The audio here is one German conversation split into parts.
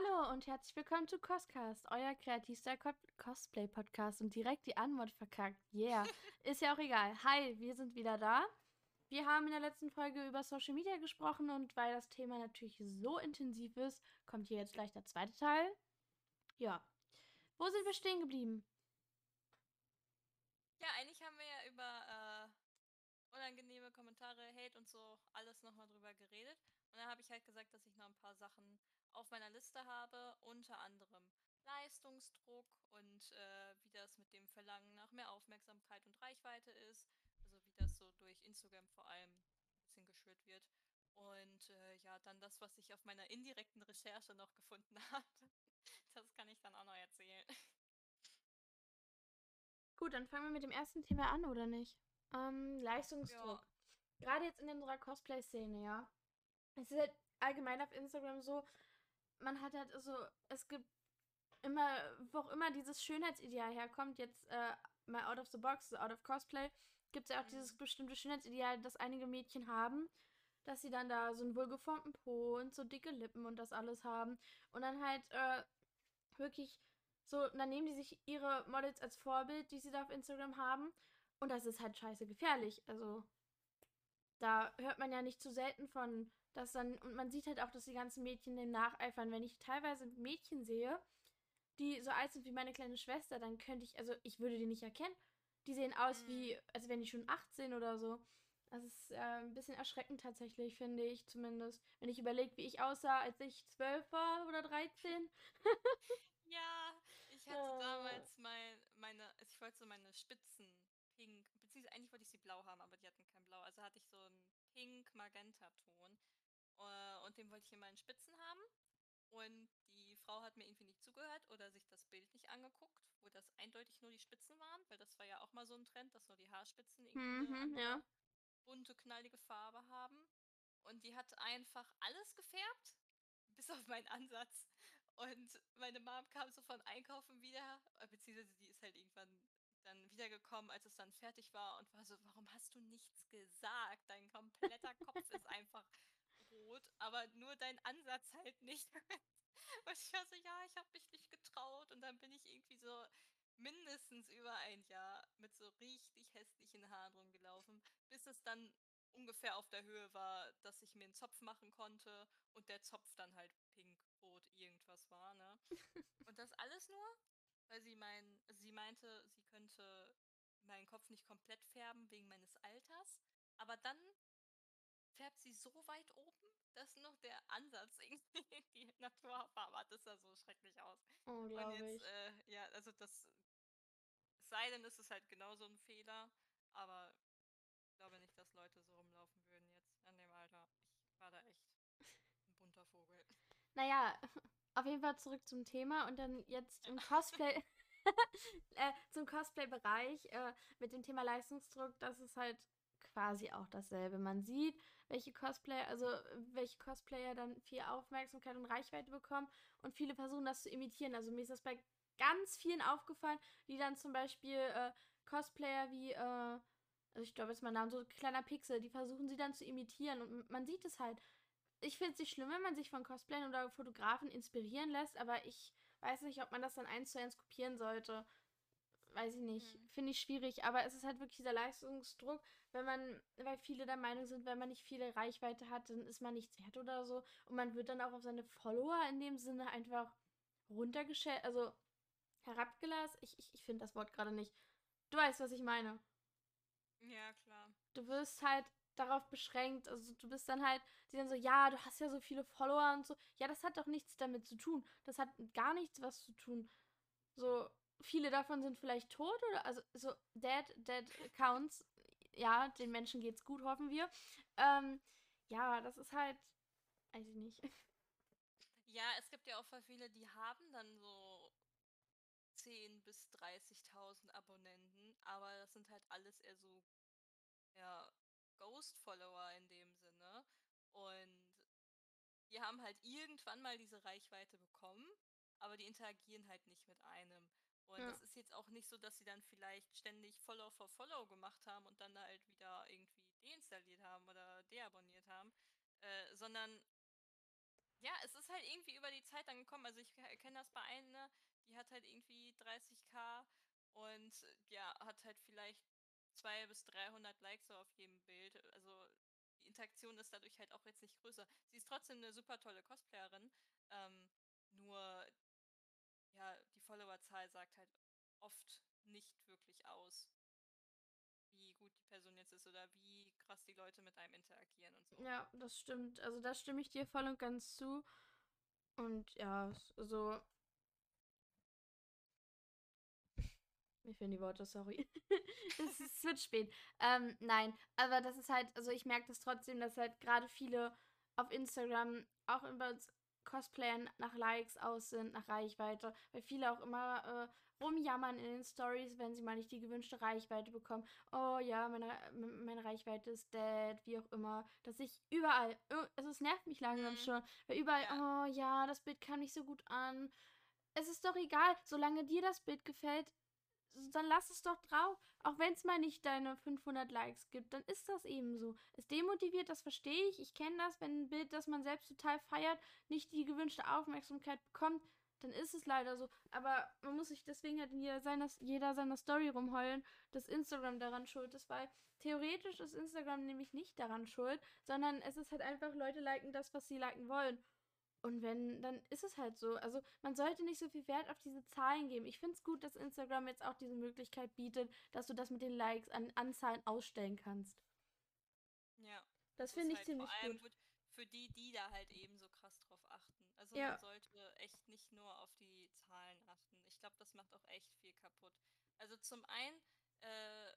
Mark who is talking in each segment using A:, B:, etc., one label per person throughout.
A: Hallo und herzlich willkommen zu Coscast, euer kreativster Co Cosplay-Podcast und direkt die Antwort verkackt. Yeah. Ist ja auch egal. Hi, wir sind wieder da. Wir haben in der letzten Folge über Social Media gesprochen und weil das Thema natürlich so intensiv ist, kommt hier jetzt gleich der zweite Teil. Ja. Wo sind wir stehen geblieben?
B: Ja, eigentlich haben wir ja über äh, unangenehme Kommentare, Hate und so alles nochmal drüber geredet. Und dann habe ich halt gesagt, dass ich noch ein paar Sachen auf meiner Liste habe, unter anderem Leistungsdruck und äh, wie das mit dem Verlangen nach mehr Aufmerksamkeit und Reichweite ist. Also wie das so durch Instagram vor allem ein bisschen geschürt wird. Und äh, ja, dann das, was ich auf meiner indirekten Recherche noch gefunden habe. Das kann ich dann auch noch erzählen.
A: Gut, dann fangen wir mit dem ersten Thema an, oder nicht? Ähm, Leistungsdruck. Ja. Gerade jetzt in unserer Cosplay-Szene, ja. Es ist halt allgemein auf Instagram so, man hat halt, also, es gibt immer, wo auch immer dieses Schönheitsideal herkommt, jetzt äh, mal out of the box, out of Cosplay, gibt es ja auch mhm. dieses bestimmte Schönheitsideal, das einige Mädchen haben, dass sie dann da so einen wohlgeformten Po und so dicke Lippen und das alles haben. Und dann halt äh, wirklich so, dann nehmen die sich ihre Models als Vorbild, die sie da auf Instagram haben. Und das ist halt scheiße gefährlich. Also, da hört man ja nicht zu selten von, dass dann, und man sieht halt auch, dass die ganzen Mädchen dem nacheifern. Wenn ich teilweise Mädchen sehe, die so alt sind wie meine kleine Schwester, dann könnte ich, also ich würde die nicht erkennen. Die sehen aus wie, mhm. als wären die schon 18 oder so. Das ist äh, ein bisschen erschreckend tatsächlich, finde ich zumindest. Wenn ich überlege, wie ich aussah, als ich 12 war oder 13.
B: ja, ich hatte oh. damals mein, meine, ich wollte so meine Spitzen eigentlich wollte ich sie blau haben, aber die hatten kein Blau. Also hatte ich so einen pink-magenta-Ton. Uh, und den wollte ich in meinen Spitzen haben. Und die Frau hat mir irgendwie nicht zugehört oder sich das Bild nicht angeguckt, wo das eindeutig nur die Spitzen waren, weil das war ja auch mal so ein Trend, dass nur die Haarspitzen irgendwie mhm, eine ja. bunte, knallige Farbe haben. Und die hat einfach alles gefärbt, bis auf meinen Ansatz. Und meine Mom kam so von Einkaufen wieder, äh, beziehungsweise die ist halt irgendwann dann wiedergekommen, als es dann fertig war und war so, warum hast du nichts gesagt? Dein kompletter Kopf ist einfach rot, aber nur dein Ansatz halt nicht. und ich war so, ja, ich habe mich nicht getraut und dann bin ich irgendwie so mindestens über ein Jahr mit so richtig hässlichen Haaren rumgelaufen, bis es dann ungefähr auf der Höhe war, dass ich mir einen Zopf machen konnte und der Zopf dann halt pink, rot, irgendwas war, ne? und das alles nur, weil sie mein, sie meinte, sie könnte meinen Kopf nicht komplett färben wegen meines Alters, aber dann färbt sie so weit oben, dass noch der Ansatz irgendwie die Naturfarbe hat. Das sah so schrecklich aus.
A: Unglaublich. Und jetzt,
B: äh, ja, also das sei denn, ist es halt genauso ein Fehler, aber ich glaube nicht, dass Leute so rumlaufen würden jetzt an dem Alter. Ich war da echt ein bunter Vogel.
A: Naja, auf jeden Fall zurück zum Thema und dann jetzt im Cosplay. äh, zum Cosplay-Bereich äh, mit dem Thema Leistungsdruck, das ist halt quasi auch dasselbe. Man sieht, welche Cosplayer, also welche Cosplayer dann viel Aufmerksamkeit und Reichweite bekommen und viele versuchen das zu imitieren. Also mir ist das bei ganz vielen aufgefallen, die dann zum Beispiel äh, Cosplayer wie, äh, also ich glaube jetzt mein Name, so kleiner Pixel, die versuchen sie dann zu imitieren und man sieht es halt. Ich finde es nicht schlimm, wenn man sich von Cosplayern oder Fotografen inspirieren lässt, aber ich weiß nicht, ob man das dann eins zu eins kopieren sollte weiß ich nicht, mhm. finde ich schwierig, aber es ist halt wirklich dieser Leistungsdruck, wenn man, weil viele der Meinung sind, wenn man nicht viele Reichweite hat, dann ist man nichts wert oder so und man wird dann auch auf seine Follower in dem Sinne einfach runtergestellt, also herabgelassen. Ich, ich, ich finde das Wort gerade nicht. Du weißt, was ich meine.
B: Ja, klar.
A: Du wirst halt darauf beschränkt, also du bist dann halt, die dann so, ja, du hast ja so viele Follower und so. Ja, das hat doch nichts damit zu tun. Das hat gar nichts was zu tun. So, viele davon sind vielleicht tot oder also so dead, dead accounts. Ja, den Menschen geht's gut, hoffen wir. Ähm, ja, das ist halt, weiß ich nicht.
B: Ja, es gibt ja auch viele, die haben dann so 10 bis 30.000 Abonnenten, aber das sind halt alles eher so, Ghost-Follower in dem Sinne. Und die haben halt irgendwann mal diese Reichweite bekommen, aber die interagieren halt nicht mit einem. Und ja. ist jetzt auch nicht so, dass sie dann vielleicht ständig Follow for Follow gemacht haben und dann halt wieder irgendwie deinstalliert haben oder deabonniert haben, äh, sondern ja, es ist halt irgendwie über die Zeit dann gekommen. Also ich kenne das bei einer, die hat halt irgendwie 30k und ja, hat halt vielleicht 200 bis 300 Likes so auf jedem Bild. Also die Interaktion ist dadurch halt auch jetzt nicht größer. Sie ist trotzdem eine super tolle Cosplayerin. Ähm, nur, ja, die Followerzahl sagt halt oft nicht wirklich aus, wie gut die Person jetzt ist oder wie krass die Leute mit einem interagieren und so.
A: Ja, das stimmt. Also da stimme ich dir voll und ganz zu. Und ja, so. Mir fehlen die Worte, sorry. es, es wird spät. Ähm, nein, aber das ist halt, also ich merke das trotzdem, dass halt gerade viele auf Instagram, auch bei uns Cosplayern nach Likes aus sind, nach Reichweite, weil viele auch immer äh, rumjammern in den Stories, wenn sie mal nicht die gewünschte Reichweite bekommen. Oh ja, meine, meine Reichweite ist dead, wie auch immer. Dass ich überall, also es nervt mich langsam mhm. schon, weil überall, ja. oh ja, das Bild kam nicht so gut an. Es ist doch egal, solange dir das Bild gefällt, dann lass es doch drauf. Auch wenn es mal nicht deine 500 Likes gibt, dann ist das eben so. Es demotiviert, das verstehe ich. Ich kenne das, wenn ein Bild, das man selbst total feiert, nicht die gewünschte Aufmerksamkeit bekommt, dann ist es leider so. Aber man muss sich deswegen halt jeder seiner, jeder seiner Story rumheulen, dass Instagram daran schuld ist, weil theoretisch ist Instagram nämlich nicht daran schuld, sondern es ist halt einfach, Leute liken das, was sie liken wollen. Und wenn, dann ist es halt so. Also man sollte nicht so viel Wert auf diese Zahlen geben. Ich finde es gut, dass Instagram jetzt auch diese Möglichkeit bietet, dass du das mit den Likes an Anzahlen ausstellen kannst.
B: Ja.
A: Das, das finde ich halt ziemlich
B: vor allem
A: gut.
B: Für die, die da halt eben so krass drauf achten. Also ja. man sollte echt nicht nur auf die Zahlen achten. Ich glaube, das macht auch echt viel kaputt. Also zum einen, äh,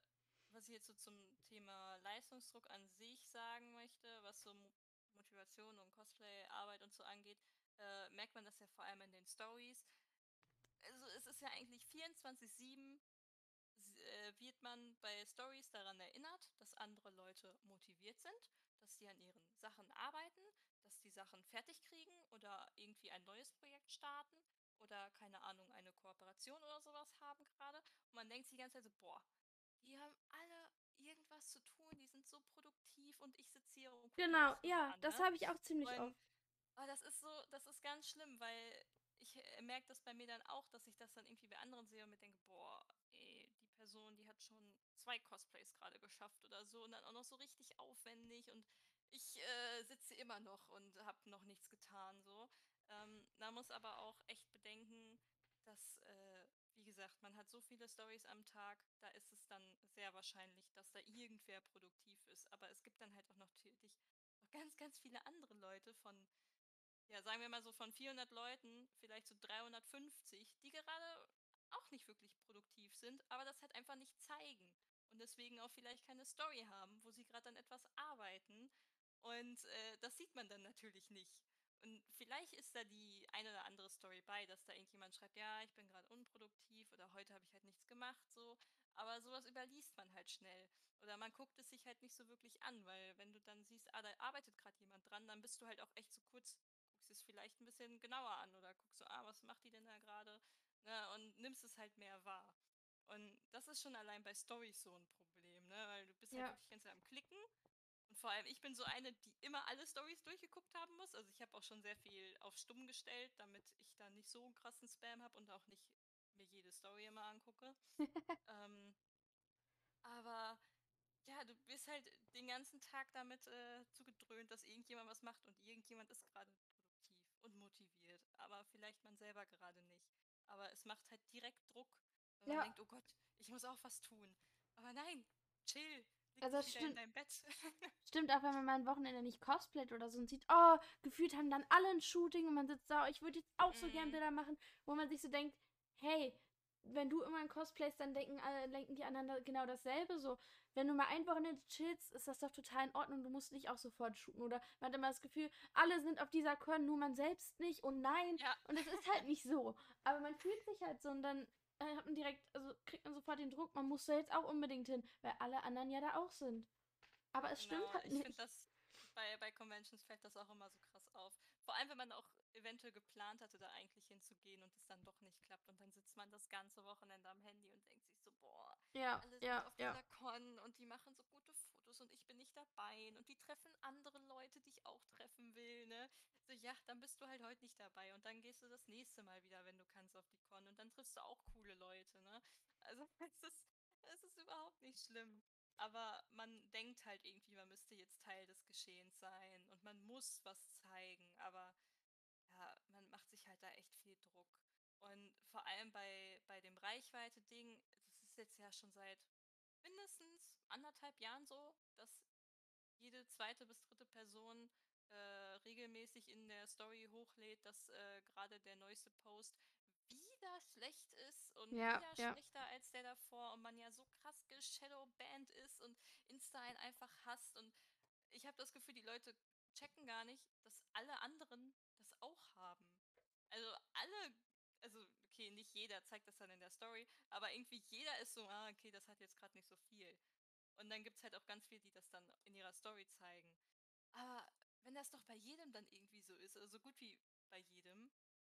B: was ich jetzt so zum Thema Leistungsdruck an sich sagen möchte, was so Motivation und Cosplay-Arbeit und so angeht, äh, merkt man das ja vor allem in den Stories. Also es ist ja eigentlich 24-7 äh, wird man bei Stories daran erinnert, dass andere Leute motiviert sind, dass sie an ihren Sachen arbeiten, dass die Sachen fertig kriegen oder irgendwie ein neues Projekt starten oder keine Ahnung, eine Kooperation oder sowas haben gerade. Und man denkt sich die ganze Zeit so, boah, die haben alle irgendwas zu tun, die sind so produktiv und ich sitze hier und
A: Genau, ja, an, das ne? habe ich auch ziemlich und, oft.
B: Aber das ist so, das ist ganz schlimm, weil ich äh, merke das bei mir dann auch, dass ich das dann irgendwie bei anderen sehe und mir denke, boah, ey, die Person, die hat schon zwei Cosplays gerade geschafft oder so und dann auch noch so richtig aufwendig und ich äh, sitze immer noch und habe noch nichts getan so. Ähm, man muss aber auch echt bedenken, dass äh, wie gesagt, man hat so viele Stories am Tag, da ist es dann sehr wahrscheinlich, dass da irgendwer produktiv ist. Aber es gibt dann halt auch noch natürlich noch ganz, ganz viele andere Leute von, ja, sagen wir mal so von 400 Leuten, vielleicht so 350, die gerade auch nicht wirklich produktiv sind, aber das halt einfach nicht zeigen und deswegen auch vielleicht keine Story haben, wo sie gerade an etwas arbeiten. Und äh, das sieht man dann natürlich nicht. Und vielleicht ist da die eine oder andere Story bei, dass da irgendjemand schreibt, ja, ich bin gerade unproduktiv oder heute habe ich halt nichts gemacht, so. Aber sowas überliest man halt schnell. Oder man guckt es sich halt nicht so wirklich an, weil wenn du dann siehst, ah, da arbeitet gerade jemand dran, dann bist du halt auch echt so kurz, guckst es vielleicht ein bisschen genauer an oder guckst so, ah, was macht die denn da gerade? Ne, und nimmst es halt mehr wahr. Und das ist schon allein bei Stories so ein Problem, ne? Weil du bist halt ja. halt wirklich ganz am Klicken und vor allem, ich bin so eine, die immer alle Stories durchgeguckt haben muss. Also ich habe auch schon sehr viel auf stumm gestellt, damit ich da nicht so einen krassen Spam habe und auch nicht mir jede Story immer angucke. ähm, aber ja, du bist halt den ganzen Tag damit äh, zugedröhnt, dass irgendjemand was macht und irgendjemand ist gerade produktiv und motiviert. Aber vielleicht man selber gerade nicht. Aber es macht halt direkt Druck, wenn ja. man denkt, oh Gott, ich muss auch was tun. Aber nein, chill,
A: also das stimmt. stimmt auch, wenn man mal ein Wochenende nicht cosplayt oder so und sieht, oh, gefühlt haben dann alle ein Shooting und man sitzt da, ich würde jetzt auch so mm. gern mhm. Bilder machen, wo man sich so denkt, hey, wenn du immer ein Cosplayst, dann denken, alle, denken die anderen genau dasselbe. So, wenn du mal ein Wochenende chillst, ist das doch total in Ordnung. Du musst nicht auch sofort shooten. Oder man hat immer das Gefühl, alle sind auf dieser Con, nur man selbst nicht. Und nein. Ja. Und es ist halt nicht so. Aber man fühlt sich halt so und dann äh, hat man direkt, also kriegt man sofort den Druck, man muss da jetzt auch unbedingt hin, weil alle anderen ja da auch sind. Aber es genau, stimmt halt
B: nicht. Ich finde das, bei, bei Conventions fällt das auch immer so krass auf. Vor allem, wenn man auch eventuell geplant hatte, da eigentlich hinzugehen und es dann doch nicht klappt. Und dann sitzt man das ganze Wochenende am Handy und denkt sich so, boah,
A: ja,
B: alle
A: sind
B: auf
A: ja.
B: dieser Con und die machen so gute Fotos und ich bin nicht dabei und die treffen andere Leute, die ich auch treffen will, ne? So, ja, dann bist du halt heute nicht dabei und dann gehst du das nächste Mal wieder, wenn du kannst, auf die Con und dann triffst du auch coole Leute, ne? Also es ist, es ist überhaupt nicht schlimm. Aber man denkt halt irgendwie, man müsste jetzt Teil des Geschehens sein und man muss was zeigen, aber ja, man macht sich halt da echt viel Druck. Und vor allem bei, bei dem Reichweite-Ding, das ist jetzt ja schon seit mindestens anderthalb Jahren so, dass jede zweite bis dritte Person äh, regelmäßig in der Story hochlädt, dass äh, gerade der neueste Post wieder schlecht ist und
A: Ja,
B: wieder
A: ja.
B: schlechter als der davor und man ja so krass geshadowbanned ist und Insta einen einfach hasst und ich habe das Gefühl, die Leute checken gar nicht, dass alle anderen das auch haben. Also alle, also okay, nicht jeder zeigt das dann in der Story, aber irgendwie jeder ist so, ah, okay, das hat jetzt gerade nicht so viel. Und dann gibt es halt auch ganz viele, die das dann in ihrer Story zeigen. Aber wenn das doch bei jedem dann irgendwie so ist, also so gut wie bei jedem,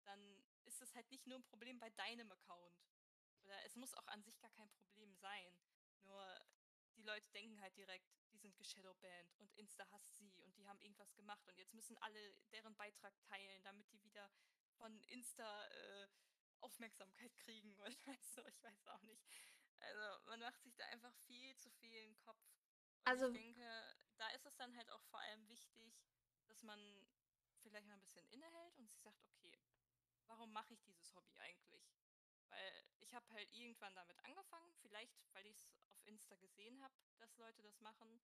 B: dann ist es halt nicht nur ein Problem bei deinem Account. Oder es muss auch an sich gar kein Problem sein. Nur die Leute denken halt direkt, die sind geshadowbanned und Insta hasst sie und die haben irgendwas gemacht und jetzt müssen alle deren Beitrag teilen, damit die wieder von Insta äh, Aufmerksamkeit kriegen oder du, ich weiß auch nicht. Also man macht sich da einfach viel zu viel in den Kopf. Und
A: Also,
B: ich denke, da ist es dann halt auch vor allem wichtig, dass man vielleicht mal ein bisschen innehält und sich sagt, okay, warum mache ich dieses Hobby eigentlich? Weil ich habe halt irgendwann damit angefangen, vielleicht weil ich es auf Insta gesehen habe, dass Leute das machen.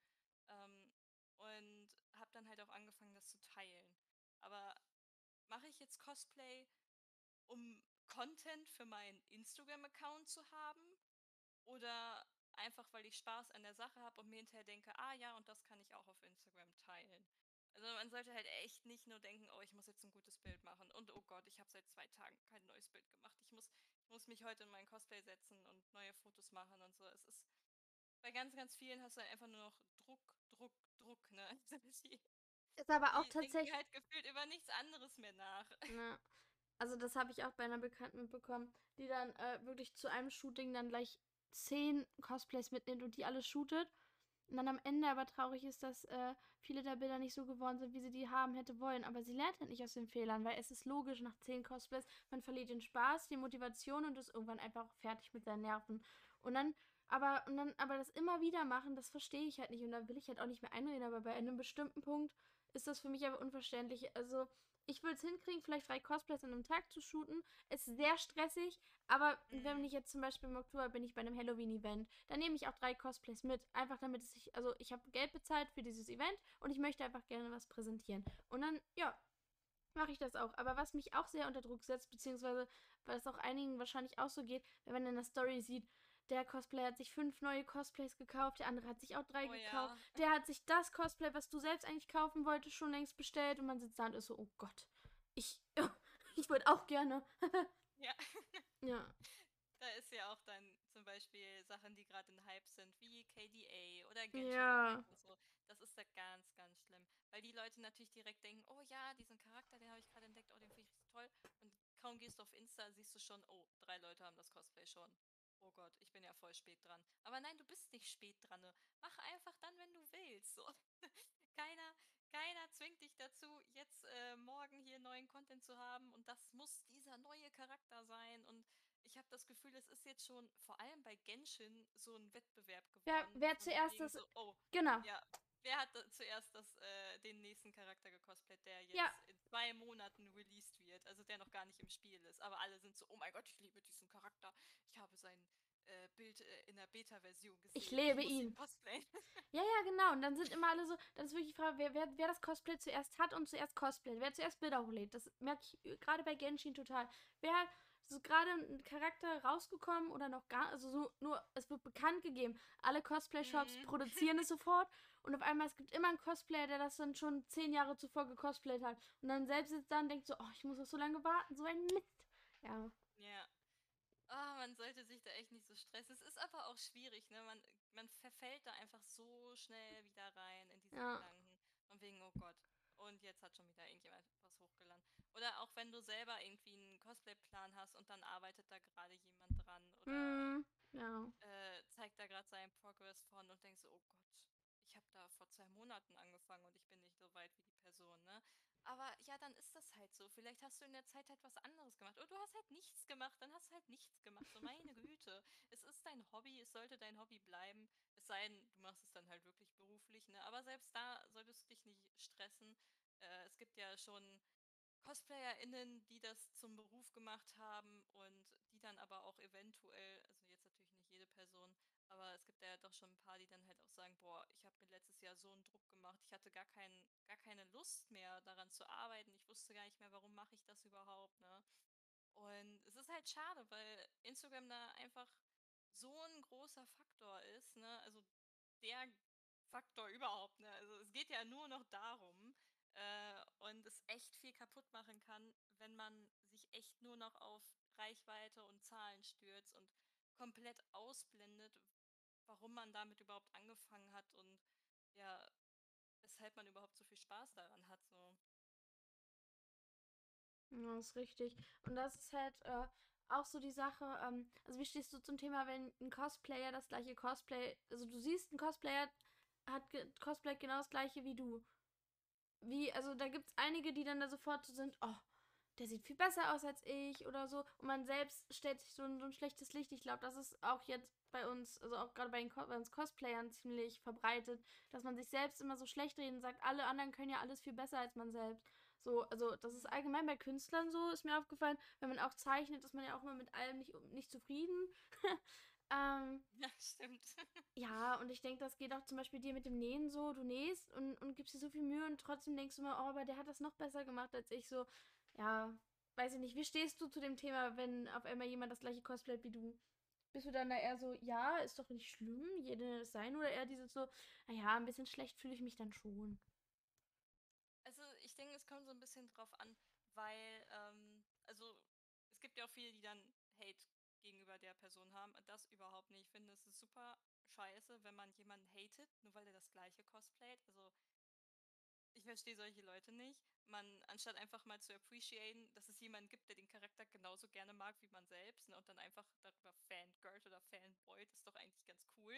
B: Ähm, und habe dann halt auch angefangen, das zu teilen. Aber mache ich jetzt Cosplay, um Content für meinen Instagram-Account zu haben? Oder einfach, weil ich Spaß an der Sache habe und mir hinterher denke, ah ja, und das kann ich auch auf Instagram teilen. Also man sollte halt echt nicht nur denken, oh, ich muss jetzt ein gutes Bild machen und oh Gott, ich habe seit zwei Tagen kein neues Bild gemacht. Ich muss, ich muss mich heute in mein Cosplay setzen und neue Fotos machen und so. Es ist bei ganz, ganz vielen hast du halt einfach nur noch Druck, Druck, Druck, ne? Die,
A: ist aber auch
B: die
A: tatsächlich.
B: halt gefühlt über nichts anderes mehr nach.
A: Ne, also, das habe ich auch bei einer Bekannten mitbekommen, die dann äh, wirklich zu einem Shooting dann gleich zehn Cosplays mitnimmt und die alle shootet. Und dann am Ende aber traurig ist, dass äh, viele der Bilder nicht so geworden sind, wie sie die haben hätte wollen. Aber sie lernt halt nicht aus den Fehlern, weil es ist logisch, nach zehn Cosplays, man verliert den Spaß, die Motivation und ist irgendwann einfach fertig mit seinen Nerven. Und dann, aber, und dann, aber das immer wieder machen, das verstehe ich halt nicht. Und da will ich halt auch nicht mehr einreden, aber bei einem bestimmten Punkt ist das für mich aber unverständlich. Also, ich würde es hinkriegen, vielleicht drei Cosplays an einem Tag zu shooten. Ist sehr stressig, aber wenn
B: Mhm.
A: ich jetzt zum Beispiel im Oktober bin ich bei einem Halloween-Event, dann nehme ich auch drei Cosplays mit. Einfach damit es sich, also ich habe Geld bezahlt für dieses Event und ich möchte einfach gerne was präsentieren. Und dann, ja, mache ich das auch. Aber was mich auch sehr unter Druck setzt, beziehungsweise weil es auch einigen wahrscheinlich auch so geht, wenn man in der Story sieht, der Cosplayer hat sich fünf neue Cosplays gekauft, der andere hat sich auch drei
B: Oh
A: gekauft,
B: ja.
A: der hat sich das Cosplay, was du selbst eigentlich kaufen wolltest, schon längst bestellt und man sitzt da und ist so, oh Gott, ich, ich würde auch gerne.
B: Ja.
A: ja,
B: Da ist ja auch dann zum Beispiel Sachen, die gerade in Hype sind, wie KDA oder Genshin
A: Ja.
B: Und so. Das ist da ganz, ganz schlimm. Weil die Leute natürlich direkt denken, oh ja, diesen Charakter, den habe ich gerade entdeckt, oh, den finde ich toll. Und kaum gehst du auf Insta, siehst du schon, oh, drei Leute haben das Cosplay schon. Oh Gott, ich bin ja voll spät dran. Aber nein, du bist nicht spät dran. ne? Mach einfach dann, wenn du willst. So. keiner, keiner zwingt dich dazu, jetzt äh, morgen hier neuen Content zu haben und das muss dieser neue Charakter sein. Und ich habe das Gefühl, es ist jetzt schon vor allem bei Genshin so ein Wettbewerb
A: Wer-
B: geworden.
A: wer
B: von
A: zuerst das-
B: So, oh,
A: genau.
B: ja. Wer hat zuerst das, äh, den nächsten Charakter gecosplayt, der jetzt
A: Ja.
B: in zwei Monaten released wird, also der noch gar nicht im Spiel ist. Aber alle sind so, oh mein Gott, ich liebe diesen Charakter. Ich habe sein äh, Bild äh, in der Beta-Version gesehen.
A: Ich lebe
B: muss
A: ihn.
B: cosplayen.
A: Ja, ja, genau. Und dann sind immer alle so, dann ist wirklich die Frage, wer, wer, wer das Cosplay zuerst hat und zuerst cosplayt, wer zuerst Bilder hochlädt. Das merke ich äh, gerade bei Genshin total. Wer hat so gerade ein Charakter rausgekommen oder noch gar, also so nur, es wird bekannt gegeben. Alle Cosplay-Shops
B: Mhm.
A: produzieren es sofort und auf einmal, es gibt immer einen Cosplayer, der das dann schon zehn Jahre zuvor gecosplayt hat. Und dann selbst sitzt da und denkt so, oh, ich muss auf so lange warten, so ein Mist. Ja.
B: Ja. Ah, man sollte sich da echt nicht so stressen. Es ist aber auch schwierig, ne? Man, man verfällt da einfach so schnell wieder rein in diese
A: Ja.
B: Gedanken. Und wegen, oh Gott. Und jetzt hat schon wieder irgendjemand was hochgeladen. Oder auch wenn du selber irgendwie einen Cosplay-Plan hast und dann arbeitet da gerade jemand dran oder
A: Hm, ja.
B: äh, zeigt da gerade seinen Progress von und denkst oh Gott, ich habe da vor zwei Monaten angefangen und ich bin nicht so weit wie die Person, ne? Aber ja, dann ist das halt so. Vielleicht hast du in der Zeit halt was anderes gemacht. Oder du hast halt nichts gemacht, dann hast du halt nichts gemacht. So meine Güte. Es ist dein Hobby, es sollte dein Hobby bleiben. Es sei denn, du machst es dann halt wirklich beruflich, ne? Aber selbst da solltest du dich nicht stressen. Äh, es gibt ja schon CosplayerInnen, die das zum Beruf gemacht haben und die dann aber auch eventuell, also jetzt natürlich nicht jede Person, aber es gibt ja doch schon ein paar, die dann halt auch sagen, boah, ich habe mir letztes Jahr so einen Druck gemacht, ich hatte gar, kein, gar keine Lust mehr daran zu arbeiten, ich wusste gar nicht mehr, warum mache ich das überhaupt, ne? Und es ist halt schade, weil Instagram da einfach so ein großer Faktor ist, ne? Also der Faktor überhaupt, ne? Also es geht ja nur noch darum, äh, und es echt viel kaputt machen kann, wenn man sich echt nur noch auf Reichweite und Zahlen stürzt und komplett ausblendet, warum man damit überhaupt angefangen hat und ja, weshalb man überhaupt so viel Spaß daran hat. So.
A: Ja, ist richtig. Und das ist halt äh, auch so die Sache, ähm, also wie stehst du zum Thema, wenn ein Cosplayer das gleiche Cosplay, also du siehst, ein Cosplayer hat Cosplay genau das gleiche wie du. Wie, also da gibt es einige, die dann da sofort so sind, oh, der sieht viel besser aus als ich oder so. Und man selbst stellt sich so ein, so ein schlechtes Licht. Ich glaube, das ist auch jetzt bei uns, also auch gerade bei, bei, uns Cosplayern ziemlich verbreitet, dass man sich selbst immer so schlecht redet und sagt, alle anderen können ja alles viel besser als man selbst. So, also das ist allgemein bei Künstlern so, ist mir aufgefallen. Wenn man auch zeichnet, ist man ja auch immer mit allem nicht, nicht zufrieden.
B: ähm, ja, stimmt.
A: ja, und ich denke, das geht auch zum Beispiel dir mit dem Nähen so. Du nähst und, und gibst dir so viel Mühe und trotzdem denkst du immer, oh, aber der hat das noch besser gemacht als ich. So, ja, weiß ich nicht. Wie stehst du zu dem Thema, wenn auf einmal jemand das gleiche cosplayt wie du? Bist du dann da eher so, ja, ist doch nicht schlimm, jede sein, oder eher dieses so, naja, ein bisschen schlecht fühle ich mich dann schon?
B: Also, ich denke, es kommt so ein bisschen drauf an, weil, ähm, also, es gibt ja auch viele, die dann Hate gegenüber der Person haben. Das überhaupt nicht. Ich finde, es ist super scheiße, wenn man jemanden hatet, nur weil er das gleiche cosplayt. Also, verstehe solche Leute nicht. Man, anstatt einfach mal zu appreciaten, dass es jemanden gibt, der den Charakter genauso gerne mag wie man selbst ne, und dann einfach darüber fangirlt oder fanboyt, ist doch eigentlich ganz cool.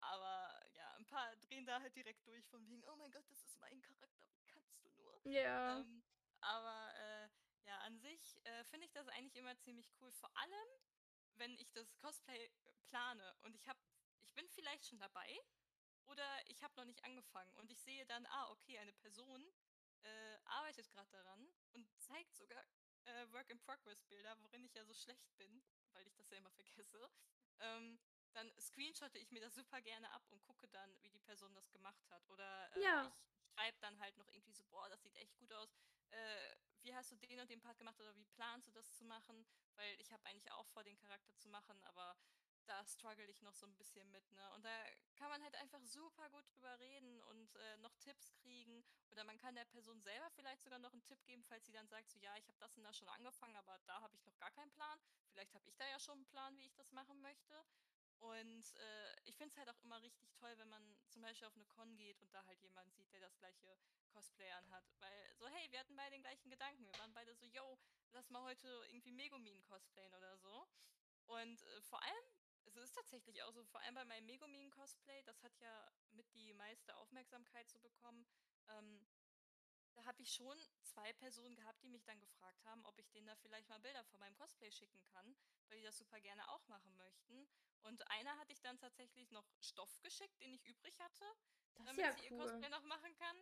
B: Aber ja, ein paar drehen da halt direkt durch von wegen, oh mein Gott, das ist mein Charakter, wie kannst du nur?
A: Ja. Ähm,
B: aber äh, ja, an sich äh, finde ich das eigentlich immer ziemlich cool. Vor allem, wenn ich das Cosplay plane und ich habe, ich bin vielleicht schon dabei oder ich habe noch nicht angefangen und ich sehe dann, ah, okay, eine Person äh, arbeitet gerade daran und zeigt sogar äh, Work-in-Progress-Bilder, worin ich ja so schlecht bin, weil ich das ja immer vergesse. Ähm, dann screenshotte ich mir das super gerne ab und gucke dann, wie die Person das gemacht hat. Oder äh, ja. ich schreibe dann halt noch irgendwie so, boah, das sieht echt gut aus. Äh, wie hast du den und den Part gemacht oder wie planst du das zu machen? Weil ich habe eigentlich auch vor, den Charakter zu machen, aber da struggle ich noch so ein bisschen mit, ne? Und da kann man halt einfach super gut drüber reden und äh, noch Tipps kriegen. Oder man kann der Person selber vielleicht sogar noch einen Tipp geben, falls sie dann sagt, so ja, ich habe das und das schon angefangen, aber da habe ich noch gar keinen Plan. Vielleicht habe ich da ja schon einen Plan, wie ich das machen möchte. Und äh, ich finde es halt auch immer richtig toll, wenn man zum Beispiel auf eine Con geht und da halt jemand sieht, der das gleiche Cosplay anhat. Weil so, hey, wir hatten beide den gleichen Gedanken. Wir waren beide so, yo, lass mal heute irgendwie Megumin cosplayen oder so. Und äh, vor allem, es ist tatsächlich auch so, vor allem bei meinem Megumin-Cosplay, das hat ja mit die meiste Aufmerksamkeit zu bekommen. Ähm, da habe ich schon zwei Personen gehabt, die mich dann gefragt haben, ob ich denen da vielleicht mal Bilder von meinem Cosplay schicken kann, weil die das super gerne auch machen möchten. Und einer hatte ich dann tatsächlich noch Stoff geschickt, den ich übrig hatte, das damit ja sie cool. ihr Cosplay noch machen kann.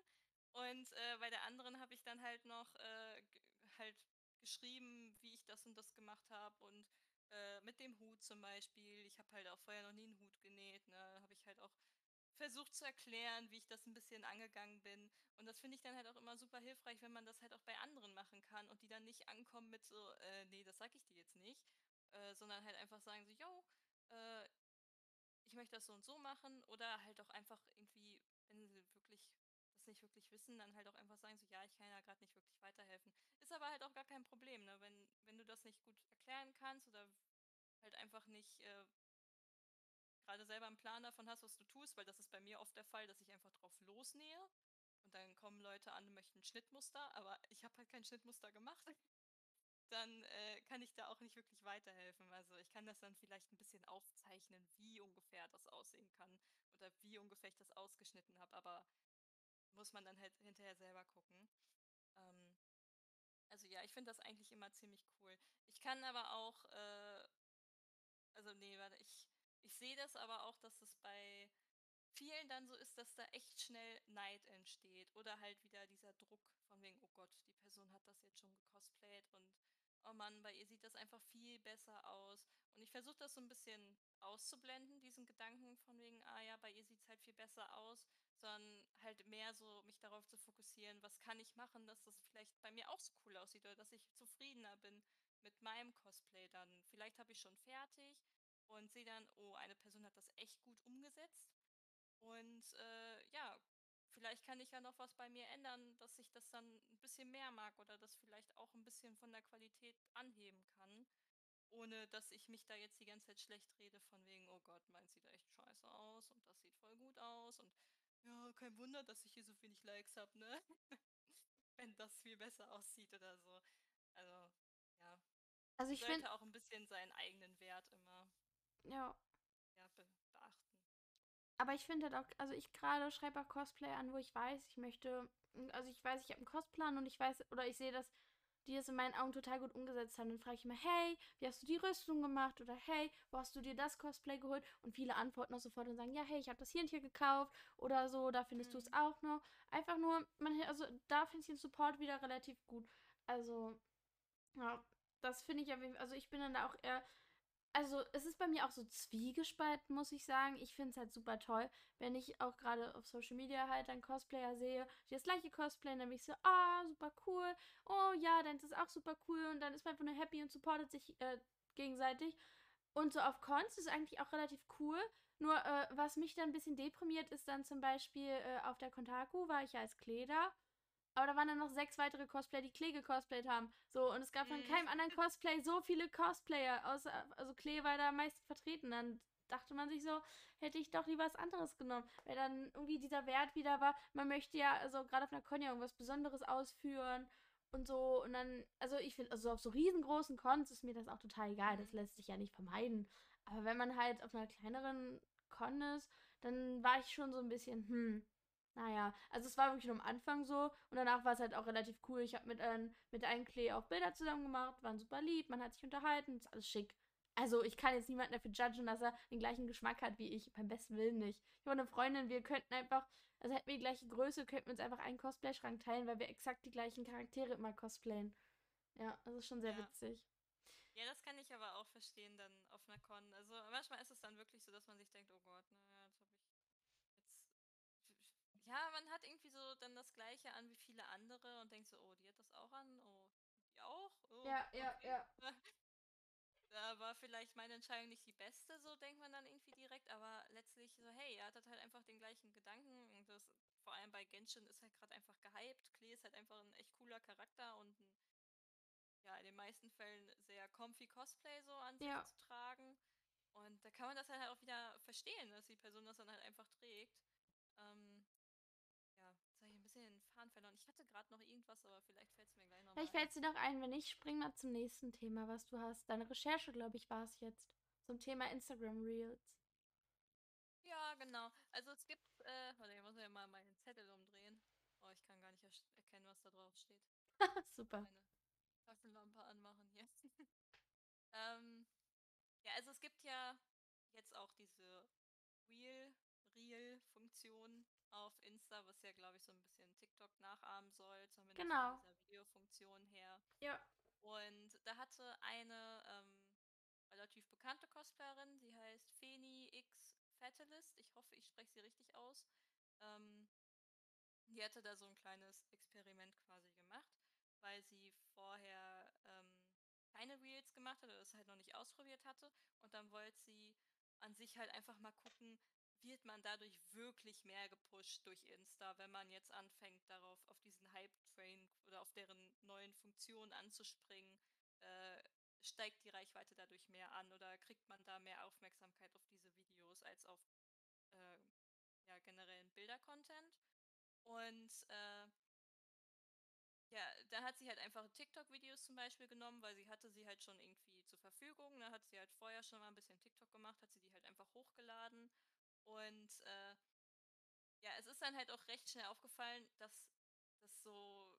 B: Und äh, bei der anderen habe ich dann halt noch äh, halt geschrieben, wie ich das und das gemacht habe und äh, mit dem Hut zum Beispiel. Ich habe halt auch vorher noch nie einen Hut genäht. Ne? Habe ich halt auch versucht zu erklären, wie ich das ein bisschen angegangen bin. Und das finde ich dann halt auch immer super hilfreich, wenn man das halt auch bei anderen machen kann und die dann nicht ankommen mit so, äh, nee, das sag ich dir jetzt nicht, äh, sondern halt einfach sagen so, yo, äh, ich möchte das so und so machen oder halt auch einfach irgendwie, wenn sie wirklich das nicht wirklich wissen, dann halt auch einfach sagen so, ja, ich kann ja gerade nicht wirklich weiterhelfen. Ist aber halt auch gar kein Problem, ne? Wenn, wenn du das nicht gut erklären kannst oder halt einfach nicht äh, gerade selber einen Plan davon hast, was du tust, weil das ist bei mir oft der Fall, dass ich einfach drauf losnähe und dann kommen Leute an und möchten Schnittmuster, aber ich habe halt kein Schnittmuster gemacht. dann äh, kann ich da auch nicht wirklich weiterhelfen. Also ich kann das dann vielleicht ein bisschen aufzeichnen, wie ungefähr das aussehen kann oder wie ungefähr ich das ausgeschnitten habe, aber muss man dann halt hinterher selber gucken. Ähm, also ja, ich finde das eigentlich immer ziemlich cool. Ich kann aber auch, äh, also nee, warte, ich, ich sehe das aber auch, dass es bei vielen dann so ist, dass da echt schnell Neid entsteht oder halt wieder dieser Druck von wegen, oh Gott, die Person hat das jetzt schon gecosplayt und oh Mann, bei ihr sieht das einfach viel besser aus. Und ich versuche das so ein bisschen auszublenden, diesen Gedanken von wegen, ah ja, bei ihr sieht es halt viel besser aus, sondern halt mehr so mich darauf zu fokussieren, was kann ich machen, dass das vielleicht bei mir auch so cool aussieht oder dass ich zufriedener bin mit meinem Cosplay dann. Vielleicht habe ich schon fertig und sehe dann, oh, eine Person hat das echt gut umgesetzt. Und äh, ja, vielleicht kann ich ja noch was bei mir ändern, dass ich das dann ein bisschen mehr mag oder das vielleicht auch ein bisschen von der Qualität anheben kann, ohne dass ich mich da jetzt die ganze Zeit schlecht rede von wegen, oh Gott, meins sieht echt scheiße aus und das sieht voll gut aus und ja, kein Wunder, dass ich hier so wenig Likes habe, ne? Wenn das viel besser aussieht oder so. Also, ja.
A: Also ich finde
B: auch ein bisschen seinen eigenen Wert immer
A: ja. Aber ich finde halt auch, also ich gerade schreibe auch Cosplay an, wo ich weiß, ich möchte, also ich weiß, ich habe einen Cosplan und ich weiß, oder ich sehe, dass die es in meinen Augen total gut umgesetzt haben. Dann frage ich immer, hey, wie hast du die Rüstung gemacht? Oder hey, wo hast du dir das Cosplay geholt? Und viele antworten auch sofort und sagen, ja, hey, ich habe das hier und hier gekauft oder so, da findest mhm. du es auch noch. Einfach nur, man, also da finde ich den Support wieder relativ gut. Also, ja, das finde ich ja, also ich bin dann da auch eher also es ist bei mir auch so zwiegespalten, muss ich sagen. Ich finde es halt super toll, wenn ich auch gerade auf Social Media halt dann Cosplayer sehe, die das gleiche Cosplay, dann bin ich so, ah, super cool. Oh ja, dann ist es auch super cool und dann ist man einfach nur happy und supportet sich äh, gegenseitig. Und so auf Cons ist eigentlich auch relativ cool. Nur äh, was mich dann ein bisschen deprimiert, ist dann zum Beispiel äh, auf der Kontaku war ich ja als Kleder aber da waren dann noch sechs weitere Cosplayer, die Klee gecosplayt haben. So, und es gab von mhm. keinem anderen Cosplay so viele Cosplayer. Außer, also Klee war da am meisten vertreten. Dann dachte man sich so, hätte ich doch lieber was anderes genommen. Weil dann irgendwie dieser Wert wieder war, man möchte ja, also gerade auf einer Con ja irgendwas Besonderes ausführen und so. Und dann, also ich finde, also auf so riesengroßen Cons ist mir das auch total egal. Das lässt sich ja nicht vermeiden. Aber wenn man halt auf einer kleineren Con ist, dann war ich schon so ein bisschen, hm, naja, also es war wirklich nur am Anfang so und danach war es halt auch relativ cool. Ich habe mit, äh, mit einem Klee auch Bilder zusammen gemacht, waren super lieb, man hat sich unterhalten, ist alles schick. Also ich kann jetzt niemanden dafür judgen, dass er den gleichen Geschmack hat wie ich, beim besten Willen nicht. Ich habe eine Freundin, wir könnten einfach, also hätten wir die gleiche Größe, könnten wir uns einfach einen Cosplay-Schrank teilen, weil wir exakt die gleichen Charaktere immer cosplayen. Ja, das ist schon sehr
B: ja.
A: witzig.
B: Ja, das kann ich aber auch verstehen dann auf einer Con. Also manchmal ist es dann wirklich so, dass man sich denkt, oh Gott, naja, ja, man hat irgendwie so dann das Gleiche an wie viele andere und denkt so, oh, die hat das auch an, oh, die auch? Oh,
A: ja, ja,
B: okay.
A: ja.
B: Da war vielleicht meine Entscheidung nicht die beste, so denkt man dann irgendwie direkt, aber letztlich so, hey, er hat halt einfach den gleichen Gedanken und das, vor allem bei Genshin ist halt gerade einfach gehypt. Klee ist halt einfach ein echt cooler Charakter und ein, ja, in den meisten Fällen sehr comfy Cosplay so an sich ja. zu tragen. Und da kann man das halt auch wieder verstehen, dass die Person das dann halt einfach trägt. Ähm, bisschen den Faden verloren. Ich hatte gerade noch irgendwas, aber vielleicht fällt es mir gleich noch
A: Vielleicht fällt es dir noch ein, wenn nicht, spring mal zum nächsten Thema, was du hast. Deine Recherche, glaube ich, war es jetzt. Zum Thema Instagram Reels.
B: Ja, genau. Also es gibt, äh, warte, ich muss ja mal meinen Zettel umdrehen. Oh, ich kann gar nicht erkennen, was da drauf steht.
A: Super.
B: Meine Taschenlampe anmachen hier. ähm, ja, also es gibt ja jetzt auch diese Reel, Reel-Funktion auf Insta, was ja, glaube ich, so ein bisschen TikTok nachahmen soll, zumindest
A: genau.
B: von dieser Videofunktion her.
A: Ja.
B: Und da hatte eine ähm, relativ bekannte Cosplayerin, sie heißt Feni X Fatalist, ich hoffe, ich spreche sie richtig aus. Ähm, die hatte da so ein kleines Experiment quasi gemacht, weil sie vorher ähm, keine Reels gemacht hat oder es halt noch nicht ausprobiert hatte. Und dann wollte sie an sich halt einfach mal gucken, wird man dadurch wirklich mehr gepusht durch Insta, wenn man jetzt anfängt, darauf auf diesen Hype-Train oder auf deren neuen Funktionen anzuspringen? Äh, steigt die Reichweite dadurch mehr an oder kriegt man da mehr Aufmerksamkeit auf diese Videos als auf äh, ja, generellen Bilder-Content? Und äh, Ja, da hat sie halt einfach TikTok-Videos zum Beispiel genommen, weil sie hatte sie halt schon irgendwie zur Verfügung. Da hat sie halt vorher schon mal ein bisschen TikTok gemacht, hat sie die halt einfach hochgeladen. Und äh, ja, es ist dann halt auch recht schnell aufgefallen, dass das so.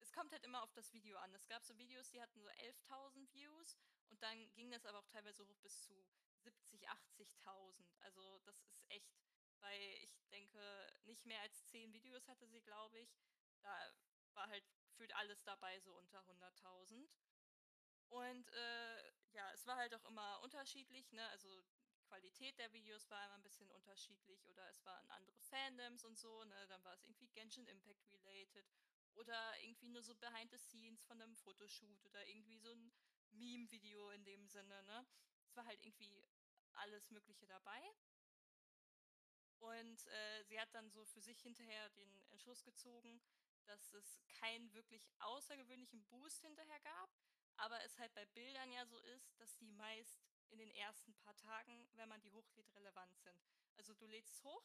B: Es kommt halt immer auf das Video an. Es gab so Videos, die hatten so 11.000 Views und dann ging das aber auch teilweise hoch bis zu 70, 80.000. Also das ist echt, weil ich denke, nicht mehr als 10 Videos hatte sie, glaube ich. Da war halt gefühlt alles dabei, so unter 100.000. Und äh, ja, es war halt auch immer unterschiedlich, ne? Also Qualität der Videos war immer ein bisschen unterschiedlich oder es waren andere Fandoms und so, ne? Dann war es irgendwie Genshin Impact related oder irgendwie nur so Behind the Scenes von einem Fotoshoot oder irgendwie so ein Meme-Video in dem Sinne, ne? Es war halt irgendwie alles Mögliche dabei. Und äh, sie hat dann so für sich hinterher den Entschluss gezogen, dass es keinen wirklich außergewöhnlichen Boost hinterher gab, aber es halt bei Bildern ja so ist, dass die meist in den ersten paar Tagen, wenn man die hochlädt, relevant sind. Also du lädst es hoch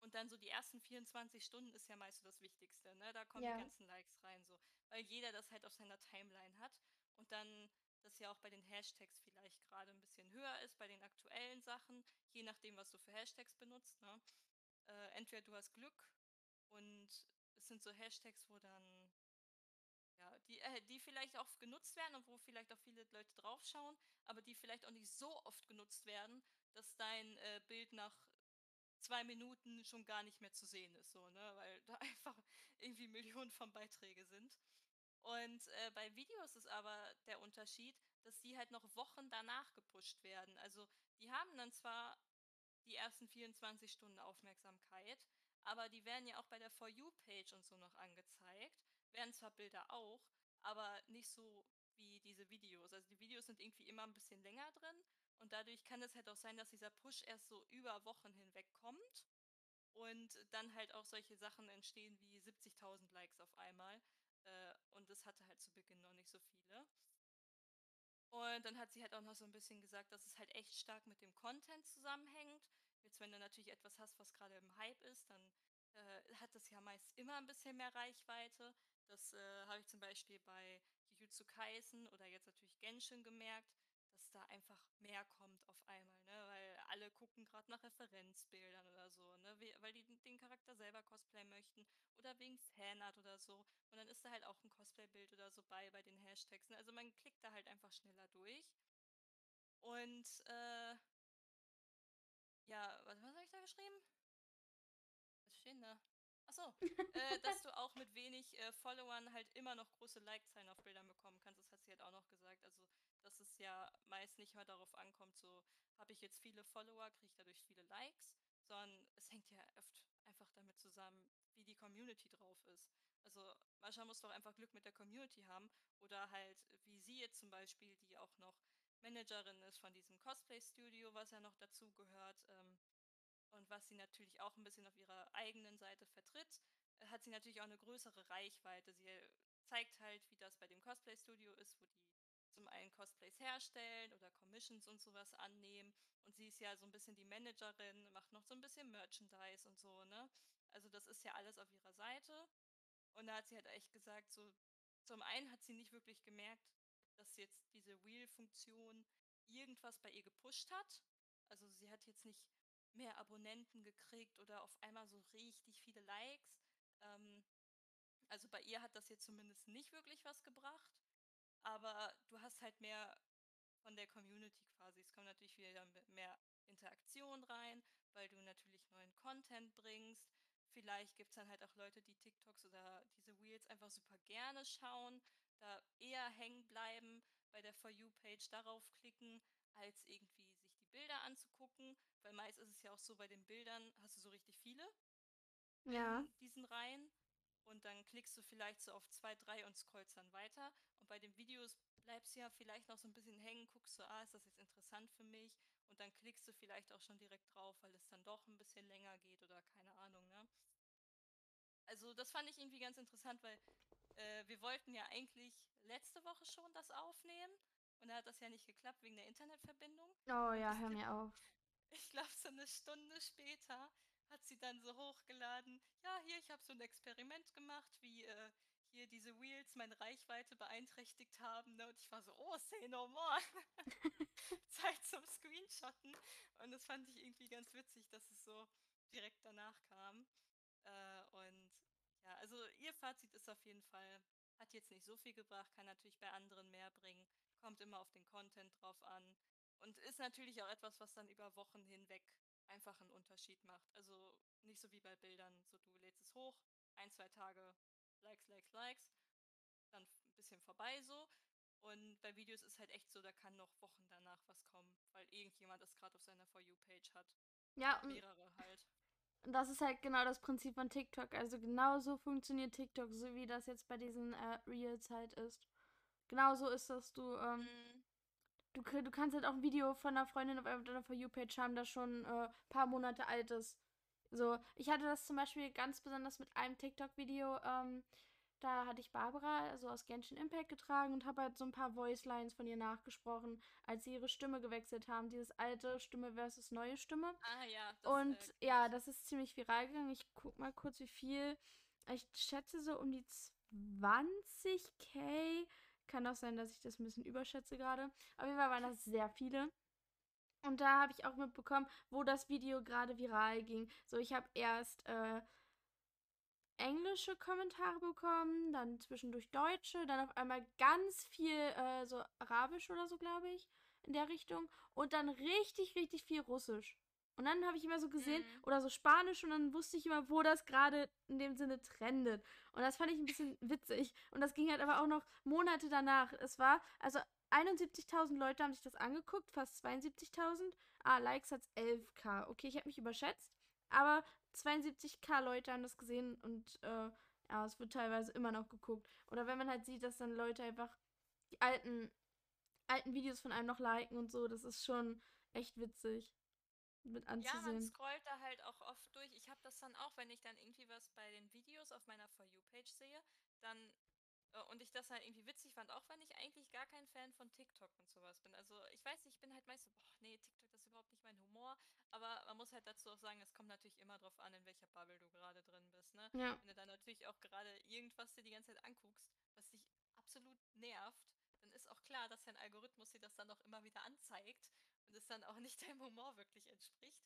B: und dann so die ersten 24 Stunden ist ja meist so das Wichtigste, ne? Da kommen
A: Ja.
B: die ganzen Likes rein, so. Weil jeder das halt auf seiner Timeline hat und dann das ja auch bei den Hashtags vielleicht gerade ein bisschen höher ist, bei den aktuellen Sachen, je nachdem, was du für Hashtags benutzt, ne? Äh, entweder du hast Glück und es sind so Hashtags, wo dann, die, äh, die vielleicht auch genutzt werden und wo vielleicht auch viele Leute draufschauen, aber die vielleicht auch nicht so oft genutzt werden, dass dein äh, Bild nach zwei Minuten schon gar nicht mehr zu sehen ist, so, ne? Weil da einfach irgendwie Millionen von Beiträge sind. Und äh, bei Videos ist aber der Unterschied, dass die halt noch Wochen danach gepusht werden. Also die haben dann zwar die ersten 24 Stunden Aufmerksamkeit, aber die werden ja auch bei der For You-Page und so noch angezeigt. Werden zwar Bilder auch, aber nicht so wie diese Videos. Also die Videos sind irgendwie immer ein bisschen länger drin und dadurch kann es halt auch sein, dass dieser Push erst so über Wochen hinweg kommt und dann halt auch solche Sachen entstehen wie 70.000 Likes auf einmal. Äh, und das hatte halt zu Beginn noch nicht so viele. Und dann hat sie halt auch noch so ein bisschen gesagt, dass es halt echt stark mit dem Content zusammenhängt. Jetzt, wenn du natürlich etwas hast, was gerade im Hype ist, dann äh, hat das ja meist immer ein bisschen mehr Reichweite. Das äh, habe ich zum Beispiel bei Jujutsu Kaisen oder jetzt natürlich Genshin gemerkt, dass da einfach mehr kommt auf einmal, ne? Weil alle gucken gerade nach Referenzbildern oder so, ne? Wie, weil die den Charakter selber cosplayen möchten oder wegen Fanart oder so. Und dann ist da halt auch ein Cosplay-Bild oder so bei, bei den Hashtags. Ne? Also man klickt da halt einfach schneller durch. Und äh, ja, was, was habe ich da geschrieben? Was steht da? Achso, äh, dass du auch mit wenig äh, Followern halt immer noch große Like-Zahlen auf Bildern bekommen kannst. Das hat sie halt auch noch gesagt. Also, dass es ja meist nicht mal darauf ankommt, so habe ich jetzt viele Follower, kriege ich dadurch viele Likes, sondern es hängt ja oft einfach damit zusammen, wie die Community drauf ist. Also manchmal muss doch einfach Glück mit der Community haben oder halt wie sie jetzt zum Beispiel, die auch noch Managerin ist von diesem Cosplay-Studio, was ja noch dazu gehört. Ähm, und was sie natürlich auch ein bisschen auf ihrer eigenen Seite vertritt, äh, hat sie natürlich auch eine größere Reichweite. Sie äh, zeigt halt, wie das bei dem Cosplay-Studio ist, wo die zum einen Cosplays herstellen oder Commissions und sowas annehmen. Und sie ist ja so ein bisschen die Managerin, macht noch so ein bisschen Merchandise und so, ne? Also das ist ja alles auf ihrer Seite. Und da hat sie halt echt gesagt, so zum einen hat sie nicht wirklich gemerkt, dass jetzt diese Wheel-Funktion irgendwas bei ihr gepusht hat. Also sie hat jetzt nicht mehr Abonnenten gekriegt oder auf einmal so richtig viele Likes. Ähm, also bei ihr hat das jetzt zumindest nicht wirklich was gebracht, aber du hast halt mehr von der Community quasi. Es kommt natürlich wieder mehr Interaktion rein, weil du natürlich neuen Content bringst. Vielleicht gibt es dann halt auch Leute, die TikToks oder diese Reels einfach super gerne schauen, da eher hängen bleiben bei der For You-Page, darauf klicken, als irgendwie Bilder anzugucken. Weil meist ist es ja auch so, bei den Bildern hast du so richtig viele
A: Ja.
B: in diesen Reihen. Und dann klickst du vielleicht so auf zwei, drei und scrollst dann weiter. Und bei den Videos bleibst du ja vielleicht noch so ein bisschen hängen, guckst du, ah, ist das jetzt interessant für mich? Und dann klickst du vielleicht auch schon direkt drauf, weil es dann doch ein bisschen länger geht oder keine Ahnung, ne? Also das fand ich irgendwie ganz interessant, weil äh, wir wollten ja eigentlich letzte Woche schon das aufnehmen. Und da hat das ja nicht geklappt wegen der Internetverbindung.
A: Oh ja, hör mir auf.
B: ich glaube, so eine Stunde später hat sie dann so hochgeladen, ja, hier, ich habe so ein Experiment gemacht, wie äh, hier diese Wheels meine Reichweite beeinträchtigt haben. Ne? Und ich war so, oh, say no more. Zeit zum Screenshotten. Und das fand ich irgendwie ganz witzig, dass es so direkt danach kam. Äh, und ja, also ihr Fazit ist auf jeden Fall, hat jetzt nicht so viel gebracht, kann natürlich bei anderen mehr bringen, kommt immer auf den Content drauf an und ist natürlich auch etwas, was dann über Wochen hinweg einfach einen Unterschied macht. Also nicht so wie bei Bildern, so du lädst es hoch, ein, zwei Tage Likes, Likes, Likes, dann ein bisschen vorbei so. Und bei Videos ist halt echt so, da kann noch Wochen danach was kommen, weil irgendjemand das gerade auf seiner For You-Page hat.
A: Ja,
B: und mehrere halt.
A: Und das ist halt genau das Prinzip von TikTok. Also genau so funktioniert TikTok, so wie das jetzt bei diesen äh, Reels halt ist. Genau so ist das. Du, ähm, mhm. du, du kannst halt auch ein Video von einer Freundin auf deiner For You-Page haben, das schon ein äh, paar Monate alt ist. So, ich hatte das zum Beispiel ganz besonders mit einem TikTok-Video. Ähm, da hatte ich Barbara, also aus Genshin Impact, getragen und habe halt so ein paar Voice-Lines von ihr nachgesprochen, als sie ihre Stimme gewechselt haben. Dieses alte Stimme versus neue Stimme.
B: Ah ja.
A: Das, und äh, ja, das ist ziemlich viral gegangen. Ich guck mal kurz, wie viel. Ich schätze so um die 20k. Kann auch sein, dass ich das ein bisschen überschätze gerade. Auf jeden Fall waren das sehr viele. Und da habe ich auch mitbekommen, wo das Video gerade viral ging. So, ich habe erst äh, englische Kommentare bekommen, dann zwischendurch deutsche, dann auf einmal ganz viel äh, so arabisch oder so, glaube ich, in der Richtung. Und dann richtig, richtig viel russisch. Und dann habe ich immer so gesehen, mhm. oder so Spanisch, und dann wusste ich immer, wo das gerade in dem Sinne trendet. Und das fand ich ein bisschen witzig. Und das ging halt aber auch noch Monate danach. Es war, also 71.000 Leute haben sich das angeguckt, fast 72.000. Ah, Likes hat 11k. Okay, ich habe mich überschätzt. Aber 72k Leute haben das gesehen und äh, ja, es wird teilweise immer noch geguckt. Oder wenn man halt sieht, dass dann Leute einfach die alten, alten Videos von einem noch liken und so, das ist schon echt witzig mit anzusehen. Ja, man
B: scrollt da halt auch oft durch. Ich habe das dann auch, wenn ich dann irgendwie was bei den Videos auf meiner For You-Page sehe, dann äh, und ich das halt irgendwie witzig fand, auch wenn ich eigentlich gar kein Fan von TikTok und sowas bin. Also ich weiß nicht, ich bin halt meist so, boah, nee, TikTok, das ist überhaupt nicht mein Humor. Aber man muss halt dazu auch sagen, es kommt natürlich immer drauf an, in welcher Bubble du gerade drin bist. Ne? Ja. Wenn du dann natürlich auch gerade irgendwas dir die ganze Zeit anguckst, was dich absolut nervt, auch klar, dass dein Algorithmus dir das dann auch immer wieder anzeigt und es dann auch nicht deinem Humor wirklich entspricht.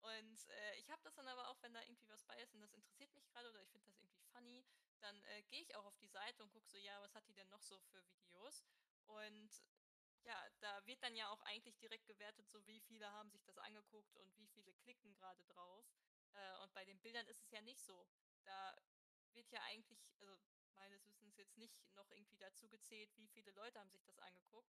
B: Und äh, ich habe das dann aber auch, wenn da irgendwie was bei ist und das interessiert mich gerade oder ich finde das irgendwie funny, dann äh, gehe ich auch auf die Seite und gucke so, ja, was hat die denn noch so für Videos? Und ja, da wird dann ja auch eigentlich direkt gewertet, so wie viele haben sich das angeguckt und wie viele klicken gerade drauf. Äh, und bei den Bildern ist es ja nicht so. Da wird ja eigentlich, also meines Wissens jetzt nicht noch irgendwie dazu gezählt, wie viele Leute haben sich das angeguckt.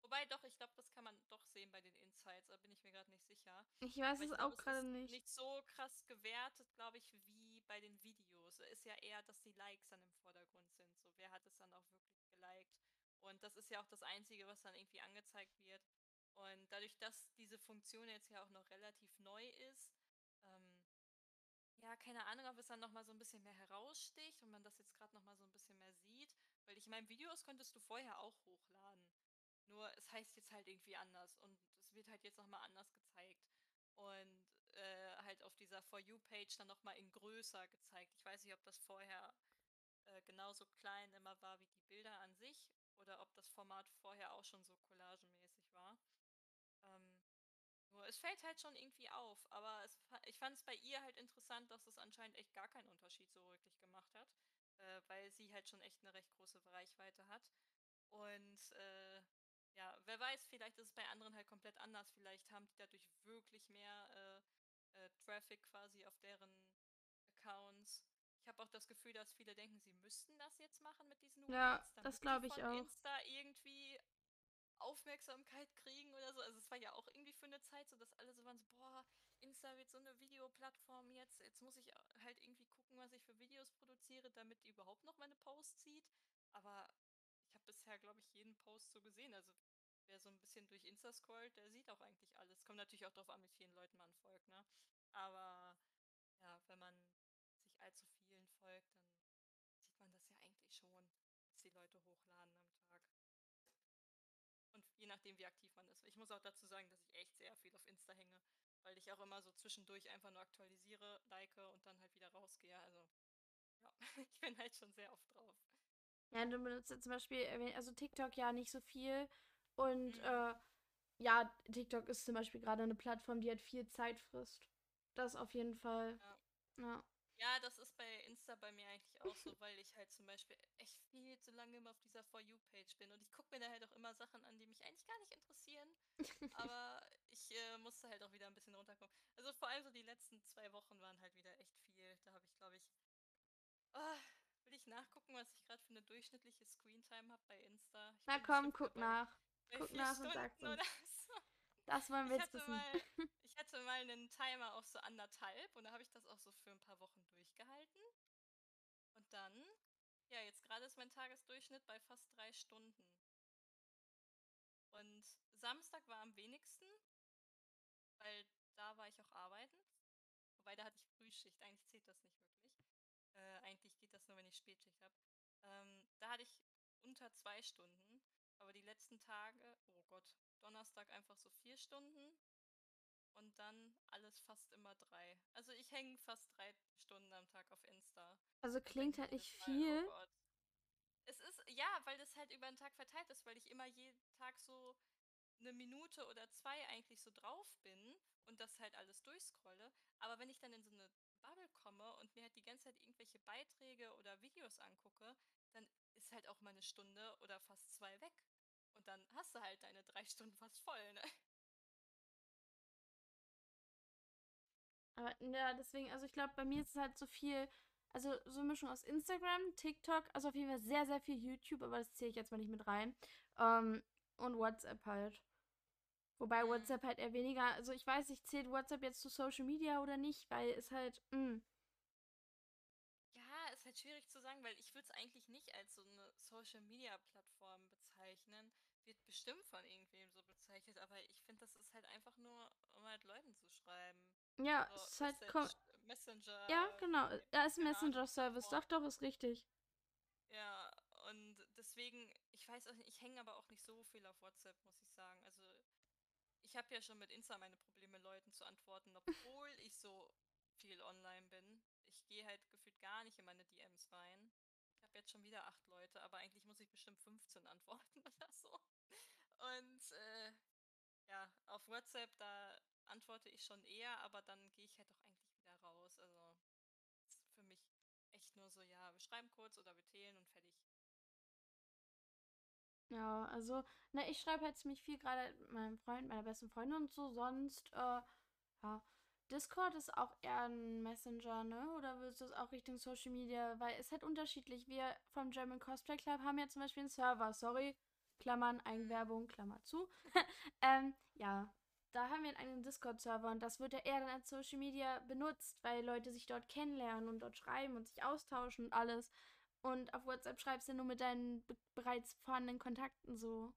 B: Wobei doch, ich glaube, das kann man doch sehen bei den Insights, da bin ich mir gerade nicht sicher.
A: Ich weiß es auch gerade nicht.
B: Nicht so krass gewertet, glaube ich, wie bei den Videos. Ist ja eher, dass die Likes dann im Vordergrund sind. So, wer hat es dann auch wirklich geliked? Und das ist ja auch das Einzige, was dann irgendwie angezeigt wird. Und dadurch, dass diese Funktion jetzt ja auch noch relativ neu ist, ja, keine Ahnung, ob es dann nochmal so ein bisschen mehr heraussticht und man das jetzt gerade nochmal so ein bisschen mehr sieht. Weil ich meine, Videos konntest du vorher auch hochladen. Nur es heißt jetzt halt irgendwie anders und es wird halt jetzt nochmal anders gezeigt. Und äh, halt auf dieser For You-Page dann nochmal in größer gezeigt. Ich weiß nicht, ob das vorher äh, genauso klein immer war wie die Bilder an sich oder ob das Format vorher auch schon so collagemäßig war. Ähm, nur es fällt halt schon irgendwie auf, aber es, ich fand es bei ihr halt interessant, dass es anscheinend echt gar keinen Unterschied so wirklich gemacht hat, äh, weil sie halt schon echt eine recht große Reichweite hat. Und äh, ja, wer weiß, vielleicht ist es bei anderen halt komplett anders. Vielleicht haben die dadurch wirklich mehr äh, äh, Traffic quasi auf deren Accounts. Ich habe auch das Gefühl, dass viele denken, sie müssten das jetzt machen mit diesen
A: Ja, das glaube ich auch.
B: Insta irgendwie Aufmerksamkeit kriegen oder so. Also es war ja auch irgendwie für eine Zeit so, dass alle so waren so, boah, Insta wird so eine Videoplattform jetzt. Jetzt muss ich halt irgendwie gucken, was ich für Videos produziere, damit die überhaupt noch meine Posts sieht. Aber ich habe bisher, glaube ich, jeden Post so gesehen. Also wer so ein bisschen durch Insta scrollt, der sieht auch eigentlich alles. Kommt natürlich auch darauf an, mit vielen Leuten man folgt, ne? Aber ja, wenn man sich allzu vielen folgt, dann sieht man das ja eigentlich schon, was die Leute hochladen am Tag. Und je nachdem, wie aktiv man ist. Ich muss auch dazu sagen, dass ich echt sehr viel auf Insta hänge, weil ich auch immer so zwischendurch einfach nur aktualisiere, like und dann halt wieder rausgehe. Also ja, ich bin halt schon sehr oft drauf.
A: Ja, du benutzt ja zum Beispiel, also TikTok ja nicht so viel. Und mhm. äh, ja, TikTok ist zum Beispiel gerade eine Plattform, die halt viel Zeit frisst. Das auf jeden Fall.
B: Ja. ja. Ja, das ist bei Insta bei mir eigentlich auch so, weil ich halt zum Beispiel echt viel zu lange immer auf dieser For You-Page bin. Und ich gucke mir da halt auch immer Sachen an, die mich eigentlich gar nicht interessieren. aber ich äh, musste halt auch wieder ein bisschen runterkommen. Also vor allem so die letzten zwei Wochen waren halt wieder echt viel. Da habe ich, glaube ich. Oh, will ich nachgucken, was ich gerade für eine durchschnittliche Screentime habe bei Insta? Ich
A: Na komm, guck nach. Guck nach und sag uns. So. Das wollen wir jetzt wissen.
B: Mal, ich hatte mal einen Timer auf so anderthalb und da habe ich das auch so für ein paar Wochen durchgehalten. Und dann, ja, jetzt gerade ist mein Tagesdurchschnitt bei fast drei Stunden. Und Samstag war am wenigsten, weil da war ich auch arbeiten. Wobei da hatte ich Frühschicht, eigentlich zählt das nicht wirklich. Äh, eigentlich geht das nur, wenn ich Spätschicht habe. Ähm, da hatte ich unter zwei Stunden, aber die letzten Tage, oh Gott, Donnerstag einfach so vier Stunden und dann alles fast immer drei. Also ich hänge fast drei Stunden am Tag auf Insta.
A: Also klingt halt nicht Mal, viel. Oh
B: es ist, ja, weil das halt über den Tag verteilt ist, weil ich immer jeden Tag so eine Minute oder zwei eigentlich so drauf bin und das halt alles durchscrolle. Aber wenn ich dann in so eine Bubble komme und mir halt die ganze Zeit irgendwelche Beiträge oder Videos angucke, dann ist halt auch mal eine Stunde oder fast zwei weg. Und dann hast du halt deine drei Stunden fast voll, ne?
A: Aber ja, deswegen, also ich glaube, bei mir ist es halt so viel, also so eine Mischung aus Instagram, TikTok, also auf jeden Fall sehr, sehr viel YouTube, aber das zähle ich jetzt mal nicht mit rein. Ähm, und WhatsApp halt. Wobei. WhatsApp halt eher weniger, also ich weiß nicht, zählt WhatsApp jetzt zu Social Media oder nicht, weil es halt, mh. Mm.
B: Ja, ist halt schwierig zu sagen, weil ich würde es eigentlich nicht als so eine Social Media Plattform bezeichnen. Wird bestimmt von irgendwem so bezeichnet, aber ich finde, das ist halt einfach nur, um halt Leuten zu schreiben.
A: Ja, so, es ist halt Message, Messenger. Ja, genau. Da ist Messenger-Service. Doch, doch, ist richtig.
B: Ja, und deswegen, ich weiß auch nicht, ich hänge aber auch nicht so viel auf WhatsApp, muss ich sagen. Also, ich habe ja schon mit Insta meine Probleme, Leuten zu antworten, obwohl ich so viel online bin. Ich gehe halt gefühlt gar nicht in meine DMs rein. Habe jetzt schon wieder acht Leute, aber eigentlich muss ich bestimmt 15 antworten oder so. Und äh, ja, auf WhatsApp, da antworte ich schon eher, aber dann gehe ich halt auch eigentlich wieder raus. Also ist für mich echt nur so, ja, wir schreiben kurz oder wir zählen und fertig.
A: Ja, also, ne, ich schreibe halt ziemlich viel gerade meinem Freund, meiner besten Freundin und so. Sonst, äh, ja, Discord ist auch eher ein Messenger, ne? Oder willst du es auch Richtung Social Media? Weil es halt unterschiedlich. Wir vom German Cosplay Club haben ja zum Beispiel einen Server, sorry, Klammern, Eigenwerbung, Klammer zu. ähm, ja, da haben wir einen Discord-Server und das wird ja eher dann als Social Media benutzt, weil Leute sich dort kennenlernen und dort schreiben und sich austauschen und alles. Und auf WhatsApp schreibst du nur mit deinen bereits vorhandenen Kontakten so.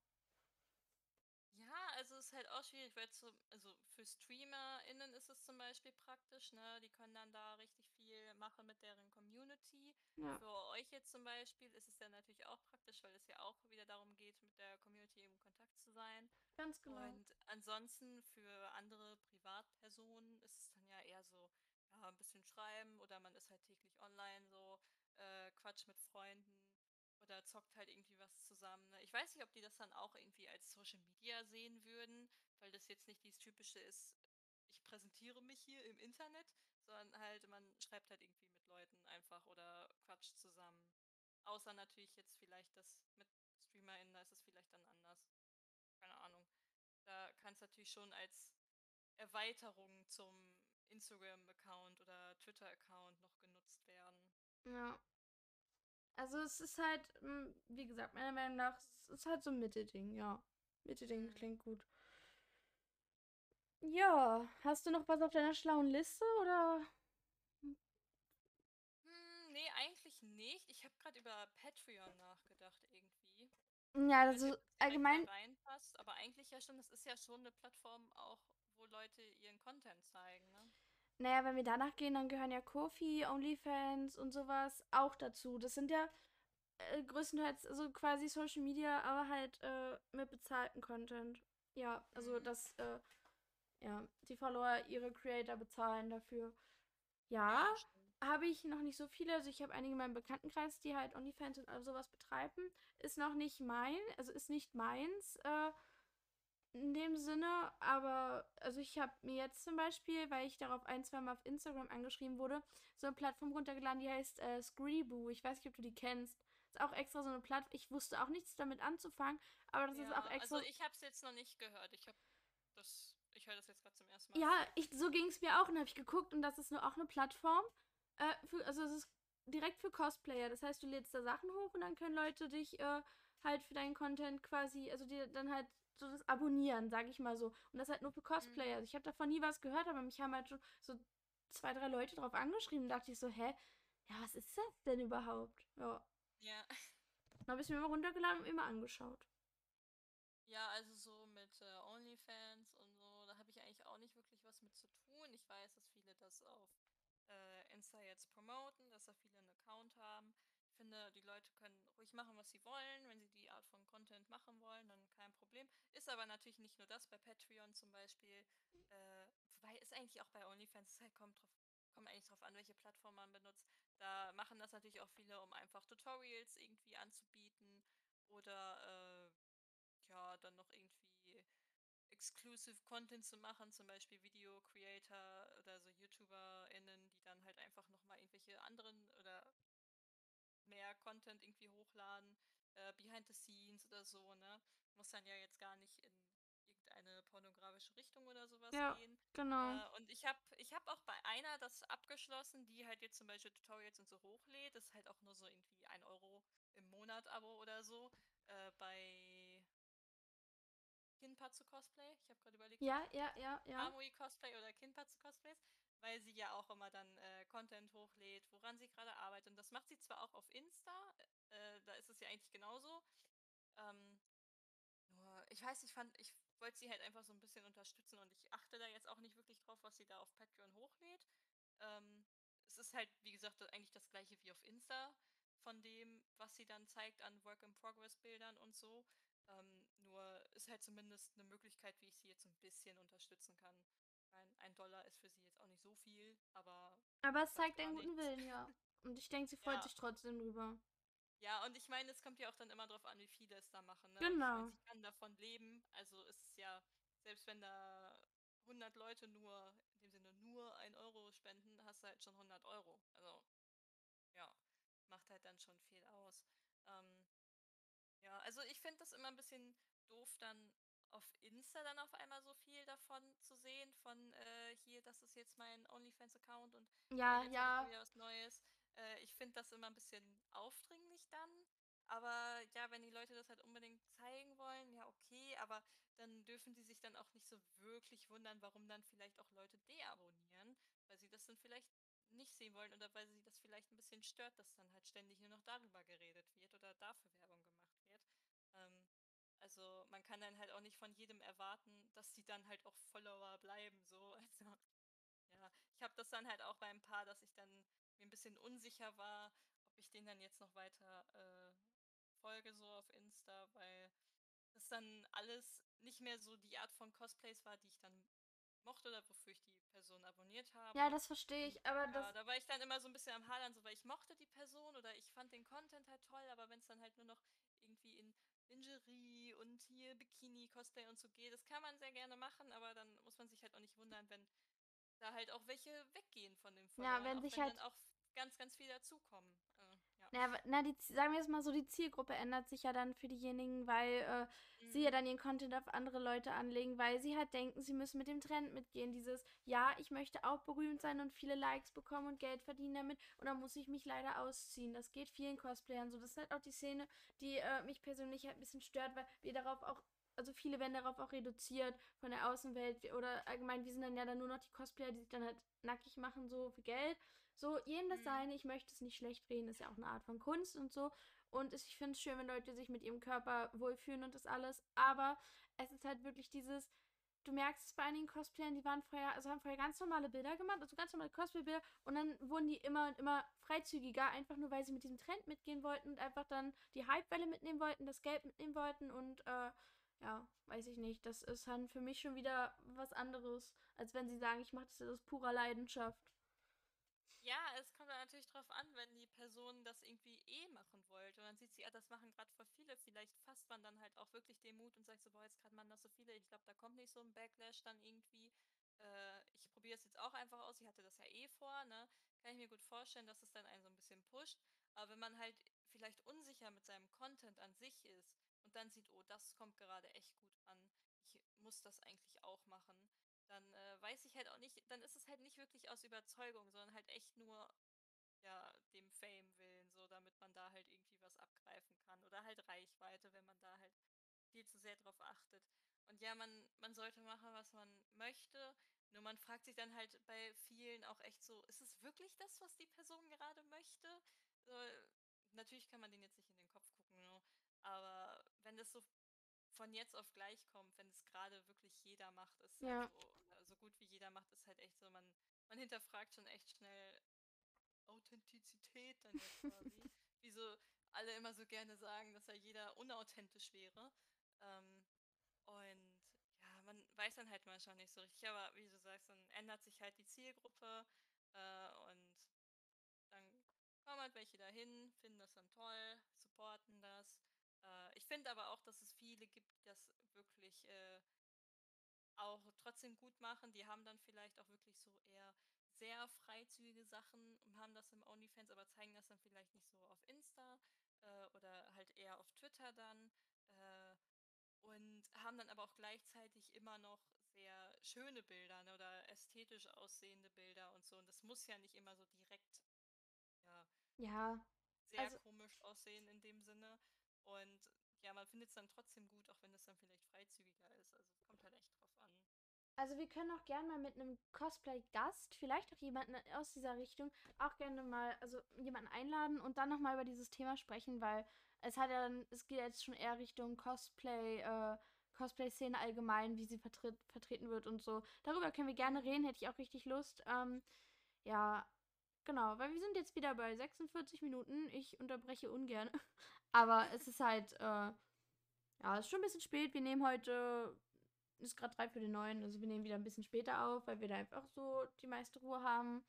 B: Ist halt auch schwierig, weil zum, also für StreamerInnen ist es zum Beispiel praktisch, ne? Die können dann da richtig viel machen mit deren Community. Ja. Für euch jetzt zum Beispiel ist es ja natürlich auch praktisch, weil es ja auch wieder darum geht, mit der Community im Kontakt zu sein.
A: Ganz genau.
B: Und ansonsten für andere Privatpersonen ist es dann ja eher so, ja, ein bisschen schreiben oder man ist halt täglich online, so äh, Quatsch mit Freunden oder zockt halt irgendwie was zusammen. Ne? Ich weiß nicht, ob die das dann auch irgendwie als Social Media sehen würden, weil das jetzt nicht dieses typische ist, ich präsentiere mich hier im Internet, sondern halt man schreibt halt irgendwie mit Leuten einfach oder quatscht zusammen. Außer natürlich jetzt vielleicht das mit StreamerInnen, da ist es vielleicht dann anders. Keine Ahnung. Da kann es natürlich schon als Erweiterung zum Instagram-Account oder Twitter-Account noch genutzt werden.
A: Ja. Also es ist halt, hm, wie gesagt, meiner Meinung nach, es ist halt so ein Mitte-Ding, ja. Mitte-Ding mhm. klingt gut. Ja, hast du noch was auf deiner schlauen Liste oder?
B: Hm, nee, eigentlich nicht. Ich habe gerade über Patreon nachgedacht irgendwie.
A: Ja, also allgemein.
B: Reinpasst, aber eigentlich ja schon, das ist ja schon eine Plattform auch, wo Leute ihren Content zeigen, ne?
A: Naja, wenn wir danach gehen, dann gehören ja Kofi, OnlyFans und sowas auch dazu. Das sind ja äh, größtenteils also quasi Social Media, aber halt äh, mit bezahlten Content. Ja, also mhm. dass äh, ja, die Follower ihre Creator bezahlen dafür. Ja, ja habe ich noch nicht so viele. Also ich habe einige in meinem Bekanntenkreis, die halt OnlyFans und all sowas betreiben. Ist noch nicht mein, also ist nicht meins äh, in dem Sinne. Aber also ich habe mir jetzt zum Beispiel, weil ich darauf ein, zwei Mal auf Instagram angeschrieben wurde, so eine Plattform runtergeladen, die heißt äh, Screeboo. Ich weiß nicht, ob du die kennst. Ist auch extra so eine Plattform. Ich wusste auch nichts damit anzufangen, aber das ja, ist auch extra.
B: Also ich habe es jetzt noch nicht gehört. Ich habe das ich höre das jetzt gerade zum ersten Mal.
A: Ja, ich, so ging es mir auch und habe ich geguckt und das ist nur auch eine Plattform. Äh, für, also es ist direkt für Cosplayer. Das heißt, du lädst da Sachen hoch und dann können Leute dich äh, halt für deinen Content quasi, also dir dann halt so das abonnieren, sage ich mal so. Und das halt nur für Cosplayer. Mhm. Also ich habe davon nie was gehört, aber mich haben halt schon so zwei, drei Leute drauf angeschrieben. Da dachte ich so, hä? Ja, was ist das denn überhaupt? Ja.
B: Ja.
A: Dann habe ich mir immer runtergeladen und immer angeschaut.
B: Ja, also so mit äh, OnlyFans und so, da habe ich eigentlich auch nicht wirklich was mit zu tun. Ich weiß, dass viele das auf äh, Insta jetzt promoten, dass da viele einen Account haben. Finde, die Leute können ruhig machen, was sie wollen. Wenn sie die Art von Content machen wollen, dann kein Problem. Ist aber natürlich nicht nur das, bei Patreon zum Beispiel. Äh, wobei ist eigentlich auch bei OnlyFans, es halt kommt, drauf, kommt eigentlich drauf an, welche Plattform man benutzt. Da machen das natürlich auch viele, um einfach Tutorials irgendwie anzubieten oder äh, ja, dann noch irgendwie exclusive Content zu machen, zum Beispiel Video Creator oder so YouTuberInnen, die dann halt einfach nochmal irgendwelche anderen oder mehr Content irgendwie hochladen, äh, behind the scenes oder so, ne? Muss dann ja jetzt gar nicht in irgendeine pornografische Richtung oder sowas ja, gehen.
A: Genau.
B: Äh, und ich habe ich hab auch bei einer das abgeschlossen, die halt jetzt zum Beispiel Tutorials und so hochlädt. Das ist halt auch nur so irgendwie ein Euro im Monat Abo oder so. Äh, bei Kinpatsu Cosplay. Ich habe gerade überlegt.
A: Ja, ja, ja, ja.
B: Amui Cosplay oder Kinpatsu Cosplays, weil sie ja auch immer dann äh, Content hochlädt, woran sie gerade arbeitet. Und das macht sie zwar auch auf Insta, äh, da ist es ja eigentlich genauso. Ähm, nur, ich weiß, ich fand, ich wollte sie halt einfach so ein bisschen unterstützen und ich achte da jetzt auch nicht wirklich drauf, was sie da auf Patreon hochlädt. Ähm, es ist halt, wie gesagt, eigentlich das gleiche wie auf Insta von dem, was sie dann zeigt an Work-in-Progress-Bildern und so. Ähm, nur ist halt zumindest eine Möglichkeit, wie ich sie jetzt ein bisschen unterstützen kann. Ein, ein Dollar ist für sie jetzt auch nicht so viel, aber.
A: Aber es zeigt einen guten Willen, ja. Und ich denke, sie freut ja. sich trotzdem drüber.
B: Ja, und ich meine, es kommt ja auch dann immer darauf an, wie viele es da machen. Ne?
A: Genau.
B: Ich, kann davon leben. Also ist es ja, selbst wenn da 100 Leute nur, in dem Sinne nur 1 Euro spenden, hast du halt schon 100 Euro. Also, ja, macht halt dann schon viel aus. Ähm, ja, also ich finde das immer ein bisschen doof, dann auf Insta dann auf einmal so viel davon zu sehen, von äh, hier, das ist jetzt mein OnlyFans-Account und
A: ja,
B: jetzt
A: ja.
B: wieder was Neues. Äh, ich finde das immer ein bisschen aufdringlich dann. Aber ja, wenn die Leute das halt unbedingt zeigen wollen, ja okay, aber dann dürfen die sich dann auch nicht so wirklich wundern, warum dann vielleicht auch Leute deabonnieren, weil sie das dann vielleicht nicht sehen wollen oder weil sie das vielleicht ein bisschen stört, dass dann halt ständig nur noch darüber geredet wird oder dafür Werbung gemacht wird. Also man kann dann halt auch nicht von jedem erwarten, dass die dann halt auch Follower bleiben. So, also ja, ich habe das dann halt auch beim Paar, dass ich dann mir ein bisschen unsicher war, ob ich den dann jetzt noch weiter äh, folge so auf Insta, weil das dann alles nicht mehr so die Art von Cosplays war, die ich dann mochte oder wofür ich die Person abonniert habe.
A: Ja, das verstehe ich, aber ja, das.
B: Da war ich dann immer so ein bisschen am Hadern, so weil ich mochte die Person oder ich fand den Content halt toll, aber wenn es dann halt nur noch irgendwie in Lingerie und hier Bikini, Cosplay und so geht, das kann man sehr gerne machen, aber dann muss man sich halt auch nicht wundern, wenn da halt auch welche weggehen von dem
A: Followern, Ja, wenn sich wenn halt
B: dann auch ganz, ganz viel dazukommen.
A: Na, na die, sagen wir jetzt mal so, die Zielgruppe ändert sich ja dann für diejenigen, weil äh, mhm. sie ja mhm. dann ihren Content auf andere Leute anlegen, weil sie halt denken, sie müssen mit dem Trend mitgehen. Dieses, ja, ich möchte auch berühmt sein und viele Likes bekommen und Geld verdienen damit und dann muss ich mich leider ausziehen. Das geht vielen Cosplayern so. Das ist halt auch die Szene, die äh, mich persönlich halt ein bisschen stört, weil wir darauf auch also viele werden darauf auch reduziert von der Außenwelt oder allgemein, wir sind dann ja dann nur noch die Cosplayer, die sich dann halt nackig machen, so für Geld. So, jedem das mhm. seine, ich möchte es nicht schlecht reden, ist ja auch eine Art von Kunst und so. Und ich finde es schön, wenn Leute sich mit ihrem Körper wohlfühlen und das alles. Aber es ist halt wirklich dieses, du merkst es bei einigen Cosplayern, die waren vorher, also haben vorher ganz normale Bilder gemacht, also ganz normale Cosplay-Bilder und dann wurden die immer und immer freizügiger, einfach nur weil sie mit diesem Trend mitgehen wollten und einfach dann die Hypewelle mitnehmen wollten, das Geld mitnehmen wollten und äh, ja, weiß ich nicht. Das ist dann für mich schon wieder was anderes, als wenn sie sagen, ich mache das aus purer Leidenschaft.
B: Ja, es kommt dann natürlich drauf an, wenn die Person das irgendwie eh machen wollte und dann sieht sie, ja, das machen gerade voll viele, vielleicht fasst man dann halt auch wirklich den Mut und sagt so, boah, jetzt gerade machen das so viele, ich glaube, da kommt nicht so ein Backlash dann irgendwie. Äh, ich probiere es jetzt auch einfach aus, ich hatte das ja eh vor, ne? Kann ich mir gut vorstellen, dass es dann einen so ein bisschen pusht. Aber wenn man halt vielleicht unsicher mit seinem Content an sich ist und dann sieht, oh, das kommt gerade echt gut an, ich muss das eigentlich auch machen, dann äh, weiß ich halt auch nicht, dann ist es halt nicht wirklich aus Überzeugung, sondern halt echt nur ja dem Fame willen, so damit man da halt irgendwie was abgreifen kann oder halt Reichweite, wenn man da halt viel zu sehr drauf achtet. Und ja, man man sollte machen, was man möchte, nur man fragt sich dann halt bei vielen auch echt so, ist es wirklich das, was die Person gerade möchte? So, natürlich kann man denen jetzt nicht in den Kopf gucken, ne? aber wenn das so von jetzt auf gleich kommt, wenn es gerade wirklich jeder macht, ist halt
A: Ja.
B: so gut wie jeder macht, ist halt echt so, man, man hinterfragt schon echt schnell Authentizität dann ja quasi. Wie so alle immer so gerne sagen, dass ja jeder unauthentisch wäre. Ähm, und ja, man weiß dann halt manchmal nicht so richtig, aber wie du sagst, dann ändert sich halt die Zielgruppe äh, und dann kommen halt welche dahin, finden das dann toll, supporten das. Äh, ich finde aber auch, dass es viele gibt, die das wirklich äh, auch trotzdem gut machen. Die haben dann vielleicht auch wirklich so eher sehr freizügige Sachen und haben das im OnlyFans, aber zeigen das dann vielleicht nicht so auf Insta äh, oder halt eher auf Twitter dann. Äh, und haben dann aber auch gleichzeitig immer noch sehr schöne Bilder ne, oder ästhetisch aussehende Bilder und so. Und das muss ja nicht immer so direkt, ja,
A: Ja,
B: sehr
A: also
B: komisch aussehen in dem Sinne. Und ja, man findet es dann trotzdem gut, auch wenn es dann vielleicht freizügiger ist. Also kommt halt echt drauf an.
A: Also wir können auch gerne mal mit einem Cosplay-Gast, vielleicht auch jemanden aus dieser Richtung, auch gerne mal, also jemanden einladen und dann nochmal über dieses Thema sprechen, weil es hat ja dann, es geht jetzt schon eher Richtung Cosplay, äh, Cosplay-Szene allgemein, wie sie vertritt, vertreten wird und so. Darüber können wir gerne reden, hätte ich auch richtig Lust. Ähm, ja, genau, weil wir sind jetzt wieder bei 46 Minuten. Ich unterbreche ungern. Aber es ist halt, äh, ja, es ist schon ein bisschen spät. Wir nehmen heute ist gerade drei für den neun. Also wir nehmen wieder ein bisschen später auf, weil wir da einfach so die meiste Ruhe haben.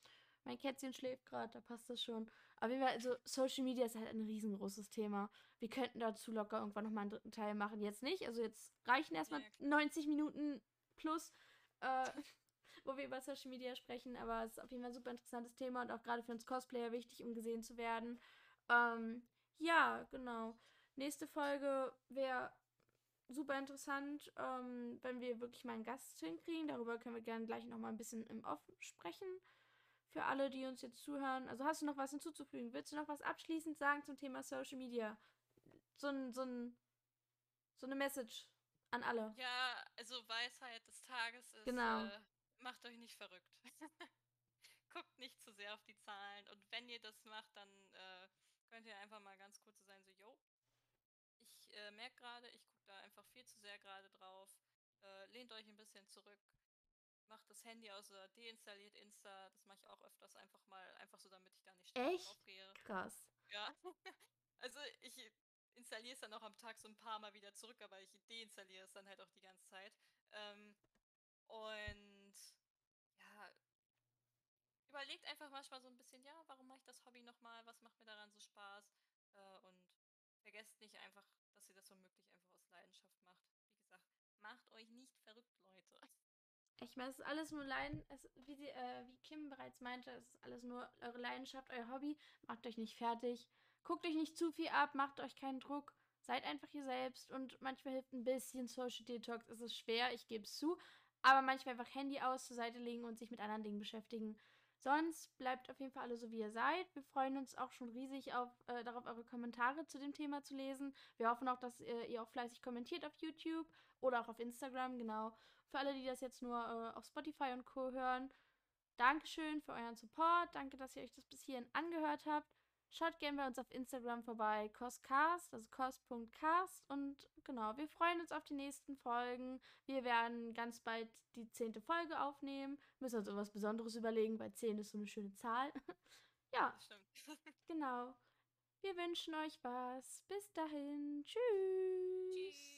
A: Mein Kätzchen schläft gerade, da passt das schon. Aber also Social Media ist halt ein riesengroßes Thema. Wir könnten dazu locker irgendwann nochmal einen dritten Teil machen. Jetzt nicht. Also jetzt reichen erstmal
B: Ja,
A: 90 Minuten plus, äh, wo wir über Social Media sprechen. Aber es ist auf jeden Fall ein super interessantes Thema und auch gerade für uns Cosplayer wichtig, um gesehen zu werden. Ähm, ja, genau. Nächste Folge wäre super interessant, ähm, wenn wir wirklich mal einen Gast hinkriegen. Darüber können wir gerne gleich nochmal ein bisschen im Off sprechen. Für alle, die uns jetzt zuhören. Also hast du noch was hinzuzufügen? Willst du noch was abschließend sagen zum Thema Social Media? So, ein, so, ein, so eine Message an alle.
B: Ja, also Weisheit des Tages ist,
A: Genau.
B: äh, macht euch nicht verrückt. Guckt nicht zu sehr auf die Zahlen. Und wenn ihr das macht, dann äh, könnt ihr einfach mal ganz kurz sein, so, yo, ich äh, merke gerade, ich gucke da einfach viel zu sehr gerade drauf. Äh, lehnt euch ein bisschen zurück. Macht das Handy aus oder deinstalliert Insta. Das mache ich auch öfters einfach mal, einfach so, damit ich da nicht
A: Echt?
B: draufgehe.
A: Krass.
B: Ja. Also ich installiere es dann auch am Tag so ein paar Mal wieder zurück, aber ich deinstalliere es dann halt auch die ganze Zeit. Ähm, und überlegt einfach manchmal so ein bisschen, ja, warum mache ich das Hobby nochmal? Was macht mir daran so Spaß? Äh, und vergesst nicht einfach, dass ihr das womöglich einfach aus Leidenschaft macht. Wie gesagt, macht euch nicht verrückt, Leute.
A: Ich meine, es ist alles nur Leiden, es, wie, sie, äh, wie Kim bereits meinte, es ist alles nur eure Leidenschaft, euer Hobby. Macht euch nicht fertig. Guckt euch nicht zu viel ab, macht euch keinen Druck. Seid einfach ihr selbst und manchmal hilft ein bisschen Social Detox. Es ist schwer, ich gebe es zu. Aber manchmal einfach Handy aus, zur Seite legen und sich mit anderen Dingen beschäftigen. Sonst bleibt auf jeden Fall alle so, wie ihr seid. Wir freuen uns auch schon riesig auf, äh, darauf, eure Kommentare zu dem Thema zu lesen. Wir hoffen auch, dass äh, ihr auch fleißig kommentiert auf YouTube oder auch auf Instagram, genau. Für alle, die das jetzt nur äh, auf Spotify und Co. hören, Dankeschön für euren Support. Danke, dass ihr euch das bis hierhin angehört habt. Schaut gerne bei uns auf Instagram vorbei, coscast, also cos.cast. Und genau, wir freuen uns auf die nächsten Folgen. Wir werden ganz bald die zehnte Folge aufnehmen. Müssen uns irgendwas Besonderes überlegen, weil zehn ist so eine schöne Zahl. ja,
B: stimmt.
A: genau. Wir wünschen euch was. Bis dahin. Tschüss.
B: Tschüss.